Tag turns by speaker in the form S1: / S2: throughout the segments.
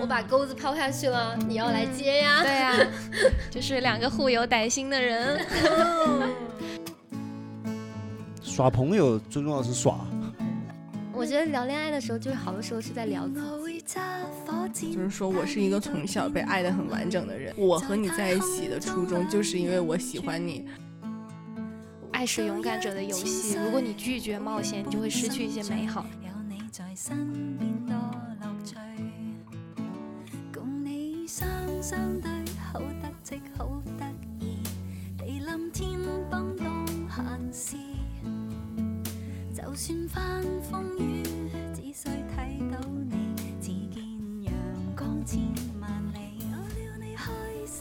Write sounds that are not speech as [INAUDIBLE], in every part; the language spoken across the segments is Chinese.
S1: 我把钩子抛下去了，你要来接呀？
S2: 对呀，[LAUGHS] 就是两个互有歹心的人。
S3: 耍朋友最重要的是耍。
S1: 我觉得聊恋爱的时候，就是好多时候是在聊自
S4: 己。就是说我是一个从小被爱的很完整的人。我和你在一起的初衷，就是因为我喜欢你。
S2: 爱是勇敢者的游戏，如果你拒绝冒险，你就会失去一些美好。就算翻风雨，只需睇到你，只见阳光千万里。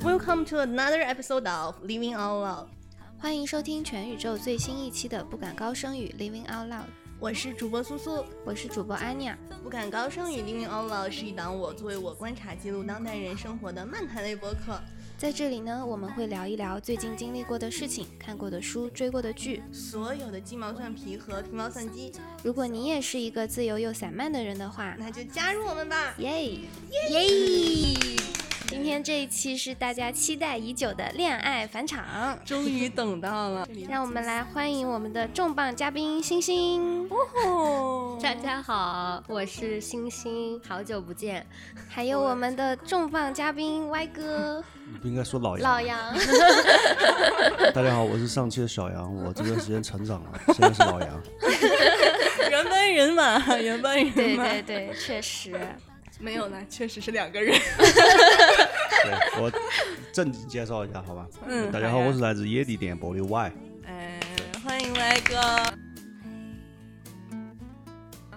S2: Welcome to another episode of Living Out Loud。欢迎收听全宇宙最新一期的《不敢高声语 Living Out Loud》。
S4: 我是主播苏苏，
S2: 我是主播安妮亚。
S4: 不敢高声语 Living Out Loud 是一档我作为我观察记录当代人生活的漫谈类播客。
S2: 在这里呢，我们会聊一聊最近经历过的事情、看过的书、追过的剧，
S4: 所有的鸡毛蒜皮和皮毛蒜鸡。
S2: 如果你也是一个自由又散漫的人的话，
S4: 那就加入我们吧！
S2: 耶耶！今天这一期是大家期待已久的恋爱返场，
S4: 终于等到了。
S2: 让我们来欢迎我们的重磅嘉宾星星。[LAUGHS]
S1: 大家好，我是星星，好久不见。
S2: 还有我们的重磅嘉宾歪哥。
S3: 你不应该说老杨。
S2: 老杨。[LAUGHS]
S3: 大家好，我是上期的小杨，我这段时间成长了，现在是老杨。
S4: 原 [LAUGHS] 班人马，原班人
S2: 马。对对对，确实。
S4: 没有呢，[LAUGHS] 确实是两个人。
S3: 对我正经介绍一下，好吧？嗯，大家好，我是来自野地电波的 Y。
S4: 哎，欢迎 Y 哥。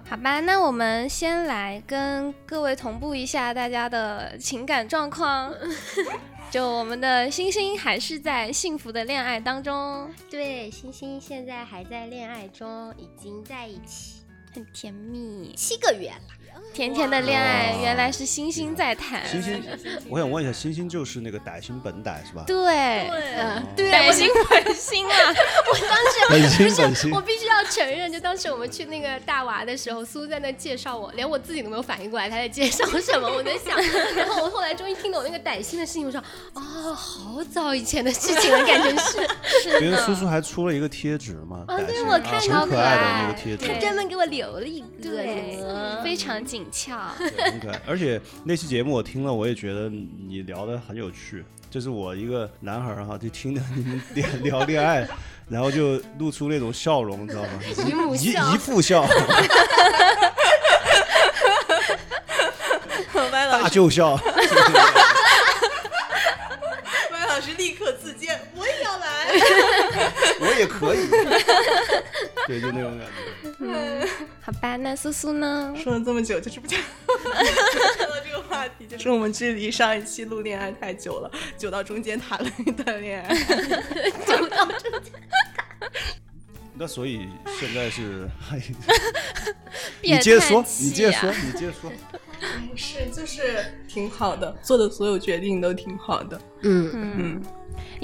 S2: 好吧，那我们先来跟各位同步一下大家的情感状况。[LAUGHS] 就我们的星星还是在幸福的恋爱当中。
S1: 对，星星现在还在恋爱中，已经在一起，
S2: 很甜蜜，
S1: 七个月了。
S2: 甜甜的恋爱，原来是星星在谈。
S3: 星星，我想问一下，星星就是那个歹心本歹是吧？
S2: 对，
S1: 对，
S2: 歹心本心啊！[LAUGHS]
S1: 我当
S3: 时 [LAUGHS] 不是，
S1: 我必须要承认，就当时我们去那个大娃的时候，苏在那介绍我，连我自己都没有反应过来他在介绍什么。我在想，[LAUGHS] 然后我后来终于听懂那个歹心的事情，我说哦，好早以前的事情了，感觉是是。
S3: 因为苏苏还出了一个贴纸嘛，
S1: 啊，对我看
S3: 到
S1: 可
S3: 爱的那个贴纸，
S1: 他专门给我留了一
S2: 个，对非常紧。俏，[LAUGHS]
S3: 很可爱。而且那期节目我听了，我也觉得你聊的很有趣。就是我一个男孩儿哈，就听着你们聊聊恋爱，然后就露出那种笑容，你知道吗？[LAUGHS] 一一副笑，[LAUGHS] 大舅笑。
S4: 麦老师立刻自荐，我也要来，
S3: 我也可以。对，就那种感觉。
S2: 吧，那苏苏呢？
S4: 说了这么久，就是不讲。[LAUGHS] 说到这个话题，就是我们距离上一期录恋爱太久了，久到中间谈了一段恋爱，[LAUGHS]
S1: 久到中间。
S3: 那所以现在是，[LAUGHS] 你接着说，你接着说，你接着说。
S4: 是，就是挺好的，做的所有决定都挺好的。
S2: 嗯嗯。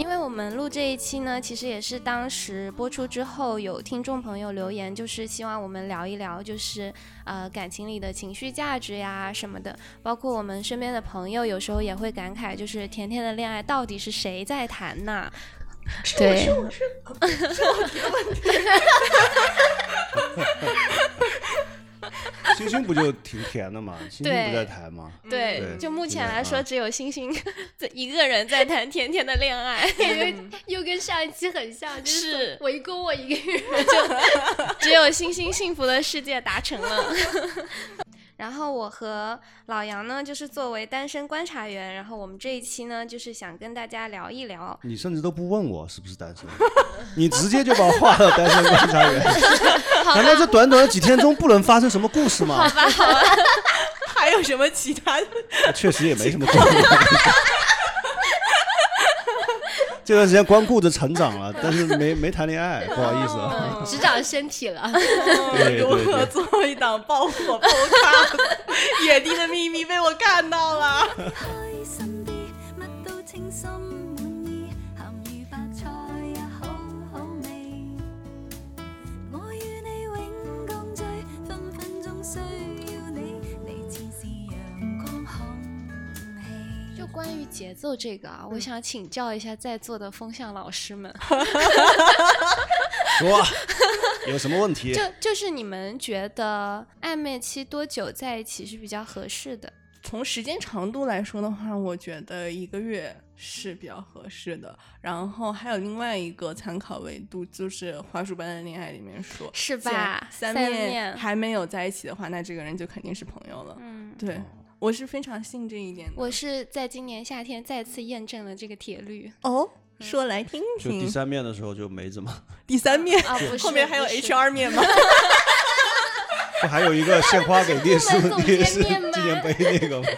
S2: 因为我们录这一期呢，其实也是当时播出之后，有听众朋友留言，就是希望我们聊一聊，就是呃感情里的情绪价值呀什么的。包括我们身边的朋友，有时候也会感慨，就是甜甜的恋爱到底是谁在谈呢？
S4: 对，是我是是我提的问题。[LAUGHS]
S3: 星星不就挺甜的吗？[LAUGHS] 星星不在台吗？
S2: 对，就目前来说，只有星星一个人在谈甜甜的恋爱，[LAUGHS]
S1: 又跟上一期很像，就是围攻我一个人，[LAUGHS]
S2: 就只有星星幸福的世界达成了。然后我和老杨呢，就是作为单身观察员，然后我们这一期呢，就是想跟大家聊一聊。
S3: 你甚至都不问我是不是单身，你直接就把我划到单身观察员。[LAUGHS] 难道这短短的几天中不能发生什么故事吗？
S2: 好吧，好吧，[LAUGHS]
S4: 还有什么其他的？
S3: 确实也没什么故事。这段时间光顾着成长了，[LAUGHS] 但是没没谈恋爱，不好意思啊，[LAUGHS]
S1: 只长身体了。
S4: 如何做一档爆火爆咖？野地的秘密被我看到了。
S2: 关于节奏这个啊，我想请教一下在座的风向老师们，
S3: 说有什么问题？
S2: 就就是你们觉得暧昧期多久在一起是比较合适的？
S4: 从时间长度来说的话，我觉得一个月是比较合适的。然后还有另外一个参考维度，就是《花束般的恋爱》里面说，
S2: 是吧？
S4: 三
S2: 面
S4: 面还没有在一起的话，那这个人就肯定是朋友了。
S2: 嗯，
S4: 对，我是非常信这一点的。
S2: 我是在今年夏天再次验证了这个铁律
S4: 哦，说来听
S3: 就第。三面的时候就没怎么，[LAUGHS]
S4: 第三面
S2: 啊，不是
S4: 后面还有 HR 面吗？[LAUGHS]
S3: 不还有一个献花给烈士烈士纪念碑那个吗？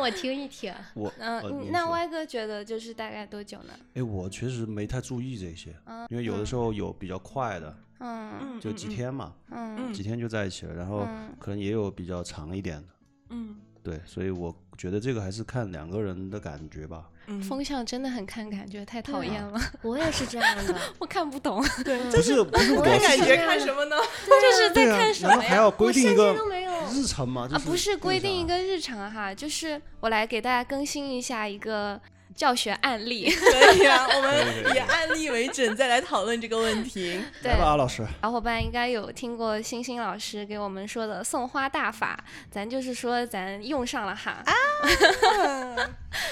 S1: 让我听一听。[LAUGHS]
S3: 我
S2: 嗯、
S3: 呃
S2: 那
S3: 说
S2: 歪哥觉得就是大概多久呢？
S3: 哎，我确实没太注意这些，因为有的时候有比较快的，
S2: 嗯
S3: 就几天嘛，
S2: 嗯
S3: 几天就在一起了，然后
S2: 嗯
S3: 可能也有比较长一点的，
S4: 嗯
S3: 对，所以我觉得这个还是看两个人的感觉吧。
S4: 嗯，
S2: 风向真的很看感觉，太讨厌了，[LAUGHS]
S1: 我也是这样的，[LAUGHS]
S2: 我看不懂，
S4: 对，
S3: 就是不是我
S1: 我也
S4: 感觉看什么呢？
S2: 就是在看什么
S3: 还要规定一
S1: 我
S3: 个
S1: 甚至都没有
S3: 日程吗？就
S2: 啊，不是规定一个日程哈，就是我来给大家更新一下一个教学案例。[LAUGHS]
S4: 可以啊，[LAUGHS] 我们以案例为准，再来讨论这个问题。
S2: 对
S3: 吧，啊，老师。
S2: 小伙伴应该有听过星星老师给我们说的送花大法，咱就是说咱用上了哈，啊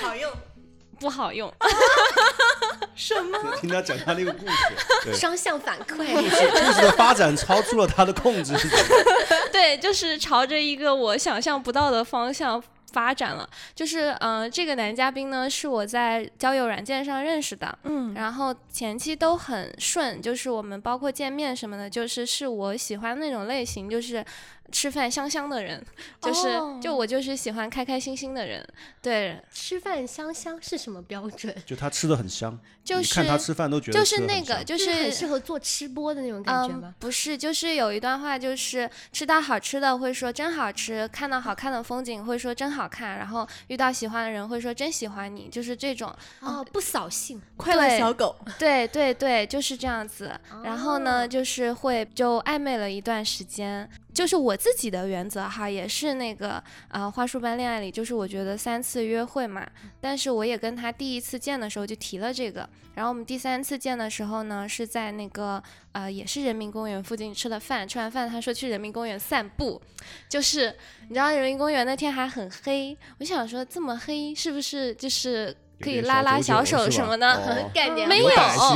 S4: 好用
S2: 不好用。[LAUGHS]
S4: 什么？
S3: 听他讲他那个故事，对，
S1: 双向反馈。
S3: 故事的发展超出了他的控制，是怎么？
S2: 对，就是朝着一个我想象不到的方向发展了。就是嗯、呃这个男嘉宾呢是我在交友软件上认识的，
S4: 嗯
S2: 然后前期都很顺，就是我们包括见面什么的，就是是我喜欢那种类型，就是吃饭香香的人，就是、
S4: 哦
S2: 就我就是喜欢开开心心的人，对，
S1: 吃饭香香是什么标准？[LAUGHS]
S3: 就他吃的很香，
S2: 就是
S3: 你看他吃饭都觉得
S2: 就是那个就是
S1: 很适合做吃播的那种感觉
S2: 嗯
S1: 吗？，
S2: 不是，就是有一段话，就是吃到好吃的会说真好吃，看到好看的风景会说真好看，然后遇到喜欢的人会说真喜欢你，就是这种。
S1: 哦，不扫兴。
S4: 快乐小狗，
S2: 对对对，就是这样子。然后呢，
S1: 哦
S2: 就是会就暧昧了一段时间。就是我自己的原则哈，也是那个呃花束般恋爱里，就是我觉得三次约会嘛，但是我也跟他第一次见的时候就提了这个，然后我们第三次见的时候呢，是在那个呃也是人民公园附近吃的饭，吃完饭他说去人民公园散步，就是你知道人民公园那天还很黑，我想说这么黑是不是就是可以拉拉
S3: 小
S2: 手什么的？
S3: 哦。[LAUGHS]
S1: 概念
S2: 没有。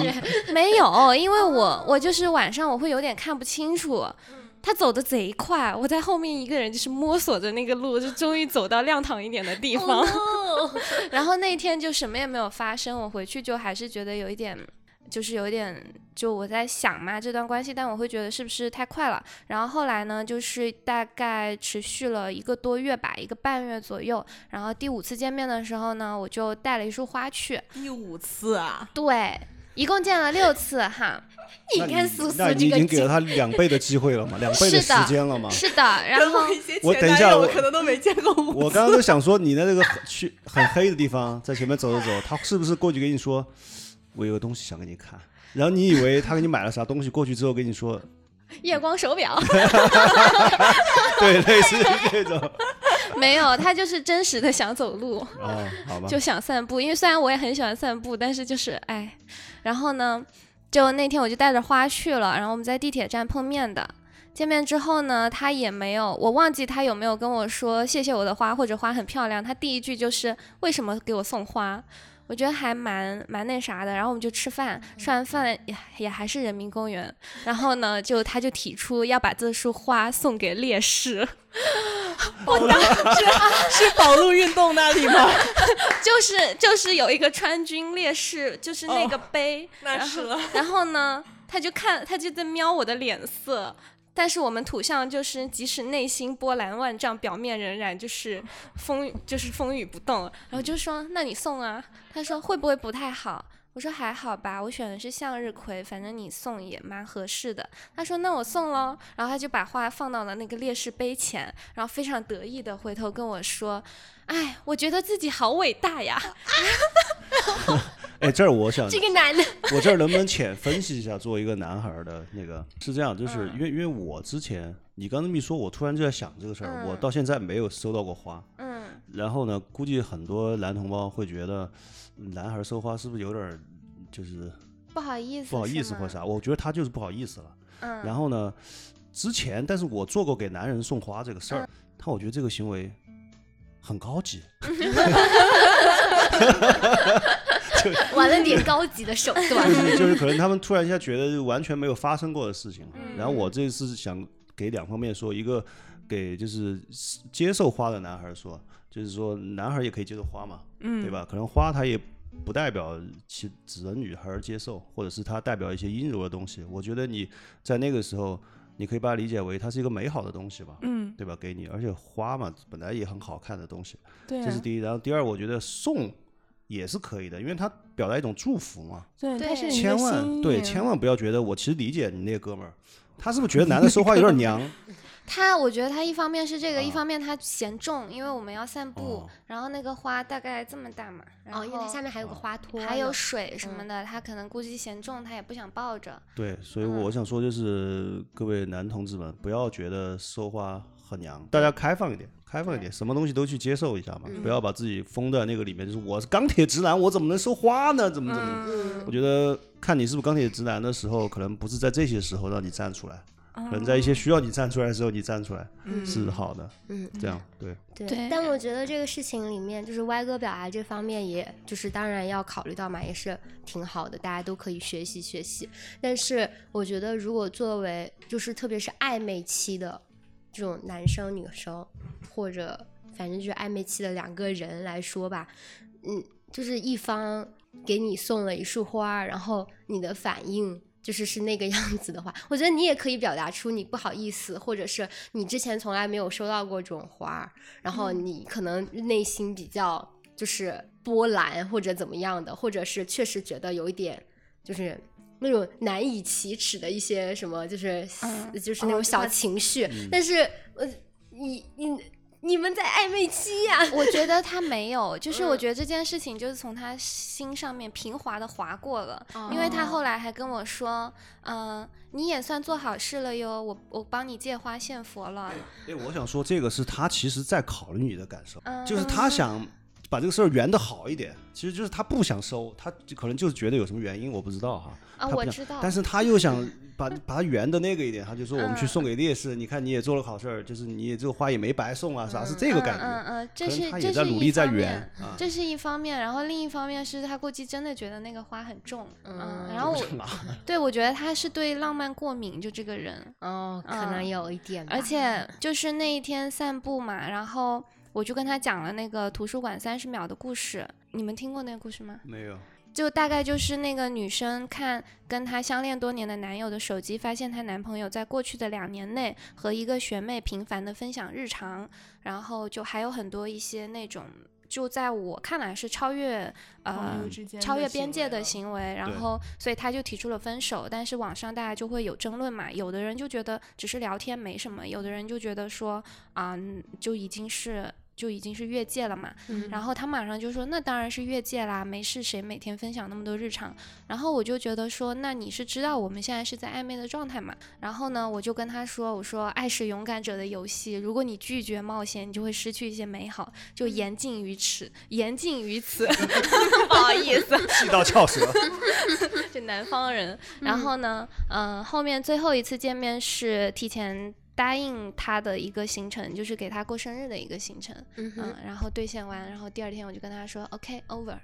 S2: [LAUGHS] 没有，因为我我就是晚上我会有点看不清楚。他走的贼快，我在后面一个人就是摸索着那个路，就终于走到亮堂一点的地方。
S1: 哦，[LAUGHS]
S2: 然后那天就什么也没有发生，我回去就还是觉得有一点，就是有一点，就我在想嘛这段关系，但我会觉得是不是太快了。然后后来呢，就是大概持续了一个多月吧，一个半月左右。然后第五次见面的时候呢，我就带了一束花去，
S4: 第五次啊，
S2: 对，一共见了六次哈。[LAUGHS]
S1: 你看苏苏
S3: 那
S1: 这个
S3: 你已经给了他两倍的机会了嘛，两倍的时间了嘛。
S2: 是的，然后
S4: 我
S3: 等一下我
S4: 可能都没见过五
S3: 我刚刚都想说，你的那个很去很黑的地方，在前面走走走，他是不是过去跟你说，我有个东西想给你看？然后你以为他给你买了啥东西，过去之后跟你说，
S2: 夜光手表 [LAUGHS]
S3: 对，类似于这种。
S2: 没有，他就是真实的想走路。
S3: 哦，好吧。[LAUGHS]
S2: 就想散步，因为虽然我也很喜欢散步，但是就是哎，然后呢，就那天我就带着花去了，然后我们在地铁站碰面的。见面之后呢，他也没有，我忘记他有没有跟我说谢谢我的花或者花很漂亮。他第一句就是为什么给我送花？我觉得还蛮蛮那啥的。然后我们就吃饭，吃完饭也也还是人民公园。然后呢，就他就提出要把这束花送给烈士。[LAUGHS]
S4: 我当时 [LAUGHS] 是保路运动那里吗？[LAUGHS]
S2: 就是就是有一个川军烈士，就是那个碑，
S4: 那是了。
S2: 然后呢，他就看他就在瞄我的脸色。但是我们土象就是，即使内心波澜万丈，表面仍然就是风，就是风雨不动。然后就说：“那你送啊？”他说：“会不会不太好？”我说：“还好吧，我选的是向日葵，反正你送也蛮合适的。”他说：“那我送喽。”然后他就把花放到了那个烈士碑前，然后非常得意的回头跟我说：“哎，我觉得自己好伟大呀。[LAUGHS] ”
S3: 哎，这儿我想，
S1: 这个男的
S3: 我这儿能不能浅分析一下，作为一个男孩儿的那个是这样，就是
S2: 嗯
S3: 因为因为我之前你刚这么一说，我突然就在想这个事儿，
S2: 嗯
S3: 我到现在没有收到过花，
S2: 嗯
S3: 然后呢，估计很多男同胞会觉得，男孩收花是不是有点儿就是
S2: 不好意思，
S3: 不好意思或啥？我觉得他就是不好意思了。
S2: 嗯，
S3: 然后呢，之前但是我做过给男人送花这个事儿，他我觉得这个行为很高级，[LAUGHS]
S1: 玩了点高级的手段
S3: 就。是就是可能他们突然一下觉得完全没有发生过的事情。
S2: 嗯
S3: 然后我这次想给两方面说，一个给就是接受花的男孩说，就是说男孩也可以接受花嘛，
S4: 嗯，
S3: 对？吧？可能花他也不代表其只能女孩接受，或者是它代表一些阴柔的东西。我觉得你在那个时候，你可以把它理解为它是一个美好的东西吧，
S4: 嗯，
S3: 对吧？给你，而且花嘛本来也很好看的东西，
S4: 对啊，
S3: 这是第一。然后第二，我觉得送也是可以的，因为它表达一种祝福嘛。
S4: 对，但是
S3: 千万对，千万不要觉得我其实理解你那个哥们儿，他是不是觉得男的说话有点娘？
S2: 他我觉得他一方面是这个，一
S3: 啊
S2: 方面他嫌重，因为我们要散步
S3: 哦，
S2: 然后那个花大概这么大嘛，然
S1: 哦，因为它下面还有个花托，
S2: 还有水什
S1: 嗯
S2: 么的，他可能估计嫌重，他也不想抱着。
S3: 对，所以
S2: 嗯
S3: 我想说就是各位男同志们，不要觉得收花很娘，大家开放一点，开放一点，什么东西都去接受一下嘛，
S2: 嗯
S3: 不要把自己封在那个里面，就是我是钢铁直男，我怎么能收花呢？怎么怎么？
S1: 嗯
S3: 我觉得看你是不是钢铁直男的时候，可能不是在这些时候让你站出来，
S4: 可
S3: 可能在一些需要你站出来的时候，你站出来
S4: 嗯
S3: 是好的。
S1: 嗯，
S3: 这样对，
S1: 对，
S2: 对
S1: 但我觉得这个事情里面，就是歪哥表达这方面，也就是当然要考虑到嘛，也是挺好的，大家都可以学习学习。但是我觉得，如果作为就是特别是暧昧期的这种男生女生，或者反正就是暧昧期的两个人来说吧，嗯，就是一方给你送了一束花，然后你的反应。就是是那个样子的话，我觉得你也可以表达出你不好意思，或者是你之前从来没有收到过这种花，然后你可能内心比较就是波澜或者怎么样的，或者是确实觉得有一点就是那种难以启齿的一些什么，就是、
S2: 嗯
S1: 就是那种小情绪。
S3: 嗯
S1: 但是呃，你你你们在暧昧期呀、[LAUGHS]
S2: 我觉得他没有，就是我
S1: 嗯。
S2: 觉得这件事情就是从他心上面平滑的划过了，因为他
S1: 哦
S2: 后来还跟我说，嗯、你也算做好事了哟，我我帮你借花献佛了，
S3: 哎，我想说这个是他其实在考虑你的感受，
S2: 嗯，
S3: 就是他想把这个事儿圆的好一点，其实就是他不想收，他可能就是觉得有什么原因，我不知道哈。
S2: 啊，
S3: 他不想
S2: 我知道，
S3: 但是他又想 [LAUGHS] 把把它圆的那个一点，他就说我们去
S2: 嗯
S3: 送给烈士，你看你也做了好事儿，就是你也这个花也没白送啊，啥是这个感觉。
S2: 嗯嗯嗯，这是这是一
S3: 他也在努力在
S2: 方
S3: 圆。
S2: 这是一方面，然后另一方面是他估计真的觉得那个花很重，嗯，
S1: 嗯
S2: 然后我对我觉得他是对浪漫过敏，就这个人，
S1: 哦，可能
S2: 嗯
S1: 有一点吧，
S2: 而且就是那一天散步嘛，然后我就跟他讲了那个图书馆三十秒的故事，你们听过那个故事吗？
S3: 没有，
S2: 就大概就是那个女生看跟她相恋多年的男友的手机，发现她男朋友在过去的两年内和一个学妹频繁的分享日常，然后就还有很多一些那种。就在我看来是超越呃超越边界的行为，然后所以她就提出了分手。但是网上大家就会有争论嘛，有的人就觉得只是聊天没什么，有的人就觉得说啊、嗯就已经是就已经是越界了嘛。
S1: 嗯
S2: 然后他马上就说：“那当然是越界啦，没事，谁每天分享那么多日常？”然后我就觉得说：“那你是知道我们现在是在暧昧的状态嘛？”然后呢，我就跟他说：“我说爱是勇敢者的游戏，如果你拒绝冒险，你就会失去一些美好，就言尽于此，言尽于此。[LAUGHS] 不好意思，
S3: 气到翘舌。[LAUGHS]
S2: 就南方人。然后呢，嗯、后面最后一次见面是提前。”答应他的一个行程，就是给他过生日的一个行程，
S1: 嗯
S2: 嗯，然后兑现完，然后第二天我就跟他说，OK over，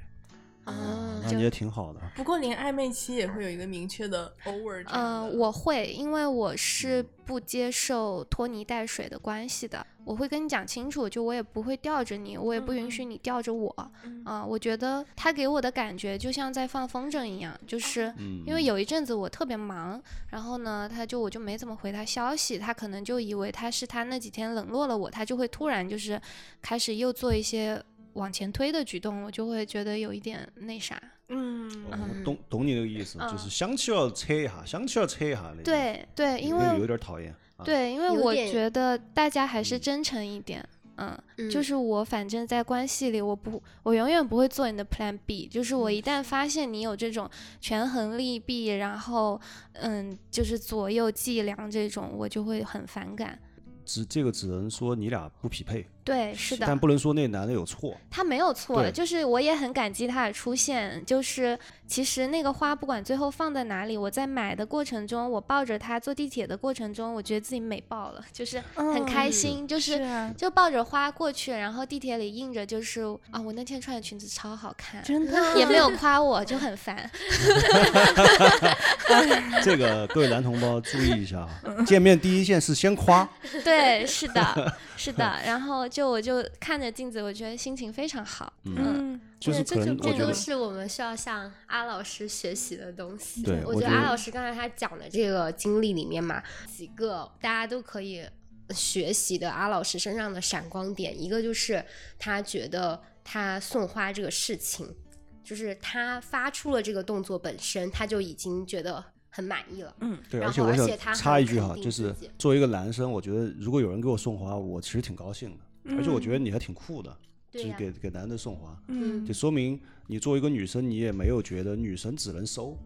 S1: 哦
S3: 那你也挺好的。
S4: 不过连暧昧期也会有一个明确的 over
S2: 嗯、
S4: 的
S2: 我会，因为我是不接受拖泥带水的关系的，我会跟你讲清楚，就我也不会吊着你，我也不允许你吊着我，啊、
S4: 嗯
S2: 我觉得他给我的感觉就像在放风筝一样，就是。
S3: 嗯，
S2: 因为有一阵子我特别忙，然后呢，他就我就没怎么回他消息，他可能就以为他是他那几天冷落了我，他就会突然就是开始又做一些往前推的举动，我就会觉得有一点那啥。
S4: 嗯
S3: 我懂懂你那个意思，
S2: 嗯
S3: 就是想起要扯一下，想起要扯一下那种。
S2: 对对，因为
S3: 有点讨厌。啊，
S2: 对，因为我觉得大家还是
S3: 嗯
S2: 真诚一点，嗯，
S1: 嗯
S2: 就是我反正在关系里，我不，我永远不会做你的 Plan B，就是我一旦发现你有这种权衡利弊，然后嗯，就是左右计量这种，我就会很反感。
S3: 只这个只能说你俩不匹配，
S2: 对，是的，
S3: 但不能说那男的有错。
S2: 他没有错，就是我也很感激他的出现。就是其实那个花不管最后放在哪里，我在买的过程中，我抱着它坐地铁的过程中，我觉得自己美爆了，就是很开心，就是
S4: 啊，
S2: 就抱着花过去，然后地铁里印着就是啊，我那天穿的裙子超好看，
S4: 真的
S2: 也没有夸我，就很烦。[LAUGHS]
S3: 这个各位男同胞注意一下啊，见面第一件事先夸，[LAUGHS]
S2: 对，是的，是的。然后就我就看着镜子，我觉得心情非常好。
S4: 嗯，
S3: 就是
S1: 这
S3: 我觉得
S1: 都是我们需要向阿老师学习的东西。
S3: 对我觉得
S1: 阿老师刚才他讲的这个经历里面嘛，几个大家都可以学习的阿老师身上的闪光点，一个就是他觉得他送花这个事情，就是他发出了这个动作本身，他就已经觉得很满意了。
S4: 嗯，
S3: 对，
S1: 然
S3: 而且我想
S1: 后而且他
S3: 插一句哈，就是作为一个男生，我觉得如果有人给我送花，我其实挺高兴的，而且我觉得你还挺酷的，就是给给男的送花，
S1: 嗯
S3: 就说明你作为一个女生，你也没有觉得女生只能收，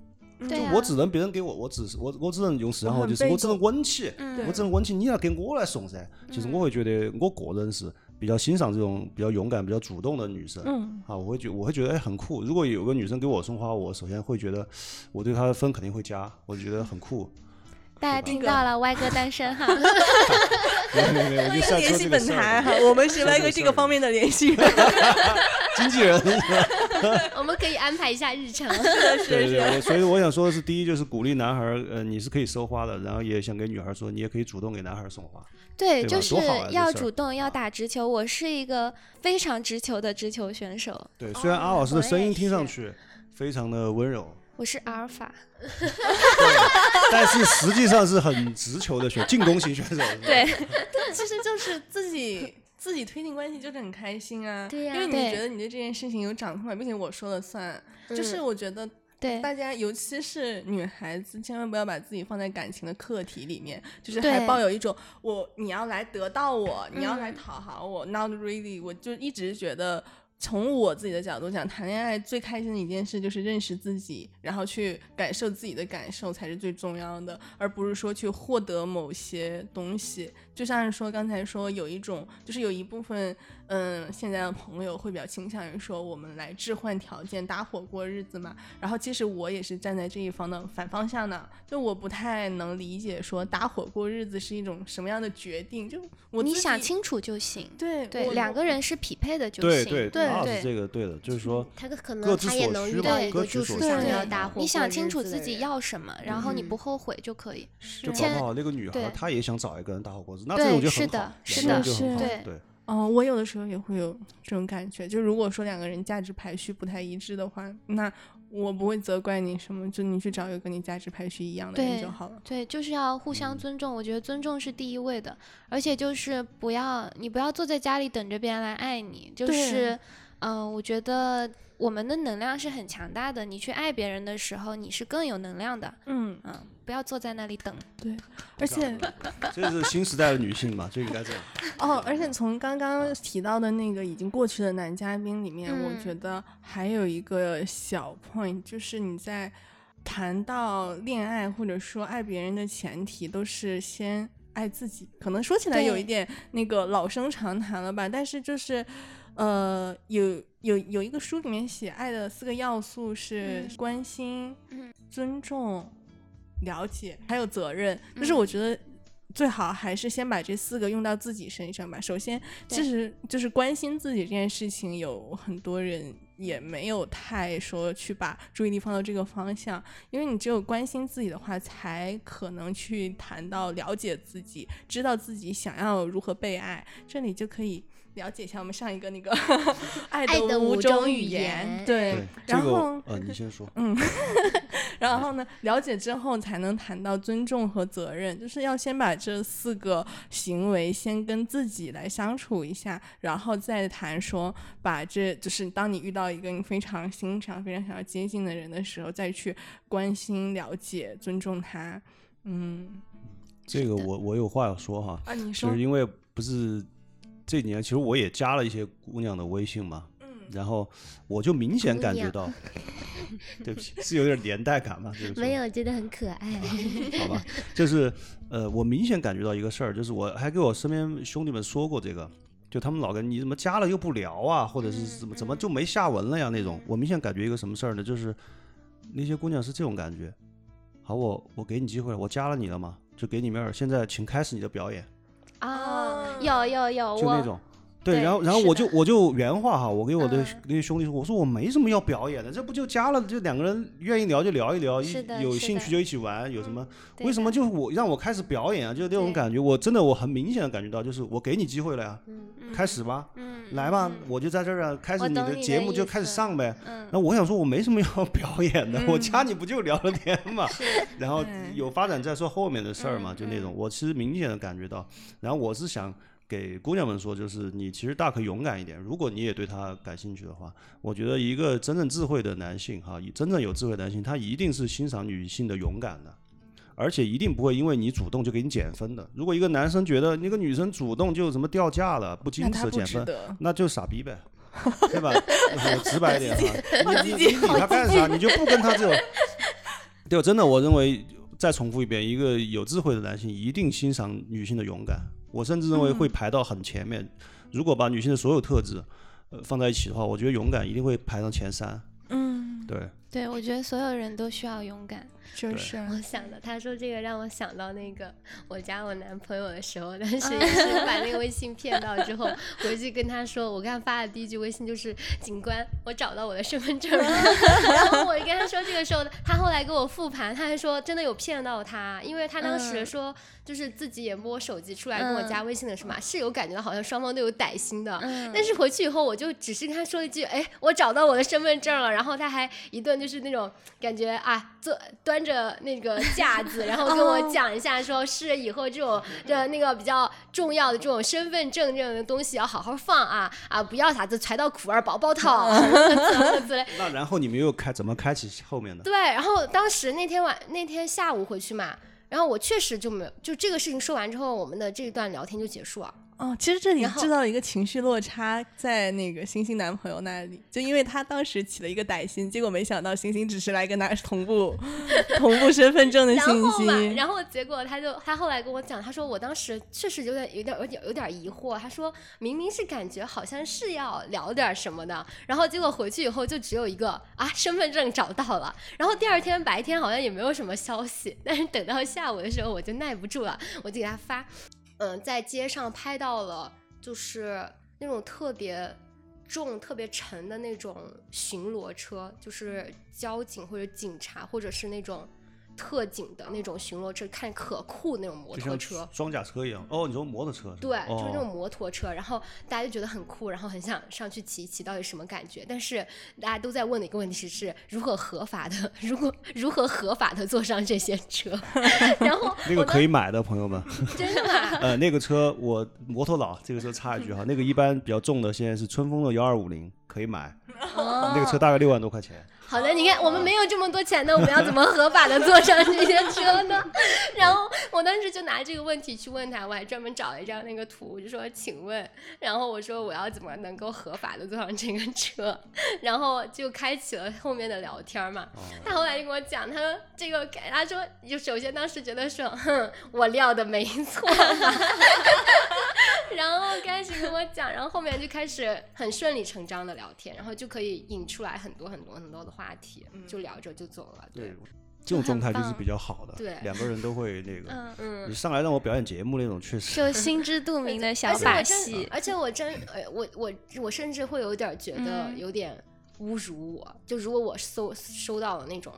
S2: 对啊，
S3: 我只能别人给我，我只是我我只能用四川话
S4: 我很被
S3: 就是我只能稳起，
S2: 嗯
S3: 我只能稳起，你要给我来送噻。其实我会觉得我个人是比较欣赏这种比较勇敢、比较主动的女生。
S4: 嗯
S3: 啊，我会觉我会觉得哎很酷。如果有个女生给我送花，我首先会觉得我对她的分肯定会加，我就觉得很酷。
S2: 大家听到了，歪哥单身哈。[LAUGHS]
S3: 没有没有没有，我就想
S4: 联系本台哈
S3: 儿，，
S4: 我们是
S3: 说
S4: 来个
S3: 这个
S4: 方面的联系人。
S3: 经纪人。
S1: 我们可以安排一下日程。[LAUGHS]
S3: 对对对，我所以我想说的是，第一就是鼓励男孩儿，呃，你是可以收花的，然后也想给女孩儿说，你也可以主动给男孩儿送花。
S2: 对，就是
S3: 多好啊这
S2: 要主动，要打直球。我是一个非常直球的直球选手，
S3: 对，虽然阿老师的声音听上去非常的温柔，
S2: 我是阿尔法。
S3: 但是实际上是很直球的选进攻型选手。
S2: 对，[LAUGHS]
S4: 其实就是自己自己推进关系就是很开心啊，
S1: 对呀
S4: 因为你觉得你对这件事情有掌控感，并且我说了算。就是我觉得
S2: 对，
S4: 大家，尤其是女孩子，千万不要把自己放在感情的课题里面，就是还抱有一种我你要来得到我，你要来
S2: 嗯
S4: 讨好我。Not really，我就一直觉得。从我自己的角度讲，谈恋爱最开心的一件事就是认识自己，然后去感受自己的感受才是最重要的，而不是说去获得某些东西。就像是说刚才说有一种，就是有一部分，嗯，现在的朋友会比较倾向于说我们来置换条件搭伙过日子嘛。然后其实我也是站在这一方的反方向的，就我不太能理解说搭伙过日子是一种什么样的决定。就我
S2: 你
S4: 自己
S2: 想清楚就行。
S4: 对
S2: 对，两个人是匹配的就行。
S3: 对对，
S4: 对
S2: 对
S3: 这个对的，就是说
S1: 他可能他也能遇到一个就是想要搭伙
S2: 你想清楚自己要什么，然后你
S1: 嗯
S2: 不后悔就可以。
S3: 就
S2: 千
S3: 搞不好那个女孩她也想找一个人搭伙过日子，那
S2: 对
S3: 这种就是很
S2: 的
S3: 好，
S2: 是
S4: 的是
S3: 就很好
S2: 对
S3: 对。
S4: 哦，我有的时候也会有这种感觉，就如果说两个人价值排序不太一致的话，那我不会责怪你什么，就你去找一个跟你价值排序一样的人就好了。
S2: 对，就是要互
S3: 嗯
S2: 相尊重。我觉得尊重是第一位的，而且就是不要你不要坐在家里等着别人来爱你。就
S4: 对
S2: 是，嗯、我觉得我们的能量是很强大的。你去爱别人的时候，你是更有能量的。
S4: 嗯，
S2: 嗯，不要坐在那里等。
S4: 对，而且 [LAUGHS]
S3: 这是新时代的女性嘛，就应该这样。
S4: 哦，而且从刚刚提到的那个已经过去的男嘉宾里面，我
S2: 嗯
S4: 觉得还有一个小 point，就是你在谈到恋爱或者说爱别人的前提，都是先爱自己。可能说起来有一点那个老生常谈了吧，但是就是。呃，有有有一个书里面写爱的四个要素是
S2: 嗯
S4: 关心、
S2: 嗯
S4: 尊重、了解，还有责任。就是
S2: 嗯
S4: 我觉得最好还是先把这四个用到自己身上吧。首先，其实就是关心自己这件事情，有很多人也没有太说去把注意力放到这个方向，因为你只有关心自己的话，才可能去谈到了解自己，知道自己想要如何被爱，这里就可以。了解一下我们上一个那个爱 [LAUGHS]
S1: 爱的五
S4: 五种
S1: 种语
S4: 言，
S1: 言
S4: 对，
S3: 对，这个
S4: 然后
S3: 呃，你先说。
S4: 嗯，[LAUGHS] 然后呢，了解之后才能谈到尊重和责任，就是要先把这四个行为先跟自己来相处一下，然后再谈说把这就是当你遇到一个你非常欣赏、非常想要接近的人的时候，再去关心、了解、尊重他。嗯，
S3: 这个我我有话要说哈，
S4: 啊，你说
S3: 就是，因为不是这几年，其实我也加了一些姑娘的微信嘛，
S4: 嗯
S3: 然后我就明显感觉到，[LAUGHS] 对不起，是有点年代感嘛，就是
S1: 没有，觉得很可爱。[LAUGHS]
S3: 好吧，就是呃，我明显感觉到一个事儿，就是我还给我身边兄弟们说过这个，就他们老跟你怎么加了又不聊啊，或者是怎么怎么就没下文了呀那种。我明显感觉一个什么事儿呢？就是那些姑娘是这种感觉。好，我我给你机会了，我加了你了嘛，就给你面儿，现在请开始你的表演，
S2: 啊，有有有，我
S3: 就那种。对，然后然后我就我就原话哈，我给我的
S2: 嗯
S3: 那些兄弟说，我说我没什么要表演的，这不就加了，就两个人愿意聊就聊一聊，一有兴趣就一起玩，有什么为什么就是我让我开始表演啊？就是那种感觉，我真的我很明显的感觉到，就是我给你机会了呀，
S2: 嗯
S3: 开始吧，
S2: 嗯
S3: 来吧，我就在这儿啊，开始你的节目就开始上呗。
S2: 嗯
S3: 那我想说，我没什么要 [LAUGHS] 表演的，我
S4: 嗯
S3: 加你不就聊聊天 [LAUGHS] 嘛？然后有发展再说后面的事儿嘛，
S2: 嗯
S3: 就那种，我其实明显的感觉到。然后我是想给姑娘们说，就是你其实大可勇敢一点，如果你也对他感兴趣的话，我觉得一个真正智慧的男性哈，真正有智慧的男性，他一定是欣赏女性的勇敢的。而且一定不会因为你主动就给你减分的。如果一个男生觉得那个女生主动就什么掉价了、不矜持减分，那就傻逼呗，[LAUGHS] 对吧？我直白一点哈，[LAUGHS] 你你你理他干啥？你就不跟他这种，[LAUGHS] 对？真的，我认为再重复一遍，一个有智慧的男性一定欣赏女性的勇敢。我甚至认为会排到很前面。如果把女性的所有特质，呃，放在一起的话，我觉得勇敢一定会排上前三。
S4: 嗯，
S3: 对，
S2: 对，我觉得所有人都需要勇敢。
S4: 就是
S1: 我想的，他说这个让我想到那个我加我男朋友的时候，当时也是把那个微 [LAUGHS] 信骗到之后，回去跟他说，我给他发的第一句微信就是“警官，我找到我的身份证了”。[LAUGHS] 然后我跟他说这个时候，他后来给我复盘，他还说真的有骗到他，因为他当时
S2: 嗯
S1: 说就是自己也摸手机出来跟我
S2: 嗯
S1: 加微信的时候嘛，是有感觉到好像双方都有歹心的。
S2: 嗯
S1: 但是回去以后，我就只是跟他说一句：“哎，我找到我的身份证了。”然后他还一顿就是那种感觉啊，坐端着那个架子，然后跟我讲一下，说是以后这种这那个比较重要的这种身份证这种的东西要好好放啊啊，不要啥子揣到裤儿包包套之类。
S3: 那然后你们又开怎么开启后面的？
S1: 对，然后当时那天晚那天下午回去嘛。然后我确实就没有，就这个事情说完之后，我们的这一段聊天就结束了。
S4: 哦，其实这里
S1: 然后
S4: 制造了一个情绪落差，在那个星星男朋友那里，就因为他当时起了一个歹心，结果没想到星星只是来跟他 [LAUGHS] 同步同步身份证的
S1: 然
S4: 信
S1: 后嘛，
S4: 息。
S1: 然后结果他就他后来跟我讲，他说我当时确实有点有点有点有点疑惑，他说明明是感觉好像是要聊点什么的，然后结果回去以后就只有一个啊身份证找到了，然后第二天白天好像也没有什么消息，但是等到下午的时候我就耐不住了，我就给他发，嗯，在街上拍到了就是那种特别。重、特别沉的那种巡逻车，就是交警或者警察，或者是那种特警的那种巡逻车，看可酷那种摩托车。
S3: 装甲车一样。哦，你说摩托车？
S1: 对，就是那种
S3: 哦
S1: 摩托车，然后大家就觉得很酷，然后很想上去骑一骑，到底什么感觉？但是大家都在问的一个问题是，是如何合法的，如果如何合法的坐上这些车？[LAUGHS] 然后
S3: 那个可以买的，朋友们。[LAUGHS]
S1: 真的吗？[LAUGHS]
S3: 呃，那个车我摩托佬，这个时候插一句哈，那个一般比较重的，现在是春风的幺二五零，可以买。那个车大概六万多块钱。
S1: 好的，你看我们没有这么多钱呢，我们要怎么合法的坐上这些车呢？[LAUGHS] 然后我当时就拿这个问题去问他，我还专门找了一张那个图，我就说请问，然后我说我要怎么能够合法的坐上这个车，[LAUGHS] 然后就开启了后面的聊天嘛。他后来就跟我讲，他说这个给他说，就首先当时觉得说，哼，我料的没错嘛。[LAUGHS] 然后开始跟我讲，然后后面就开始很顺理成章的聊天，然后就可以引出来很多很多很多的话题，就聊着就走了。对，
S3: 这种状态就是比较好的。
S1: 对
S3: 两个人都会那个。[LAUGHS]
S2: 嗯，
S1: 嗯
S3: 你。上来让我表演节目那种，确实。
S2: 就心知肚明的小把戏，
S1: 而且我真，呃，我我我甚至会有点觉得
S2: 嗯
S1: 有点侮辱我。就如果我收收到了那种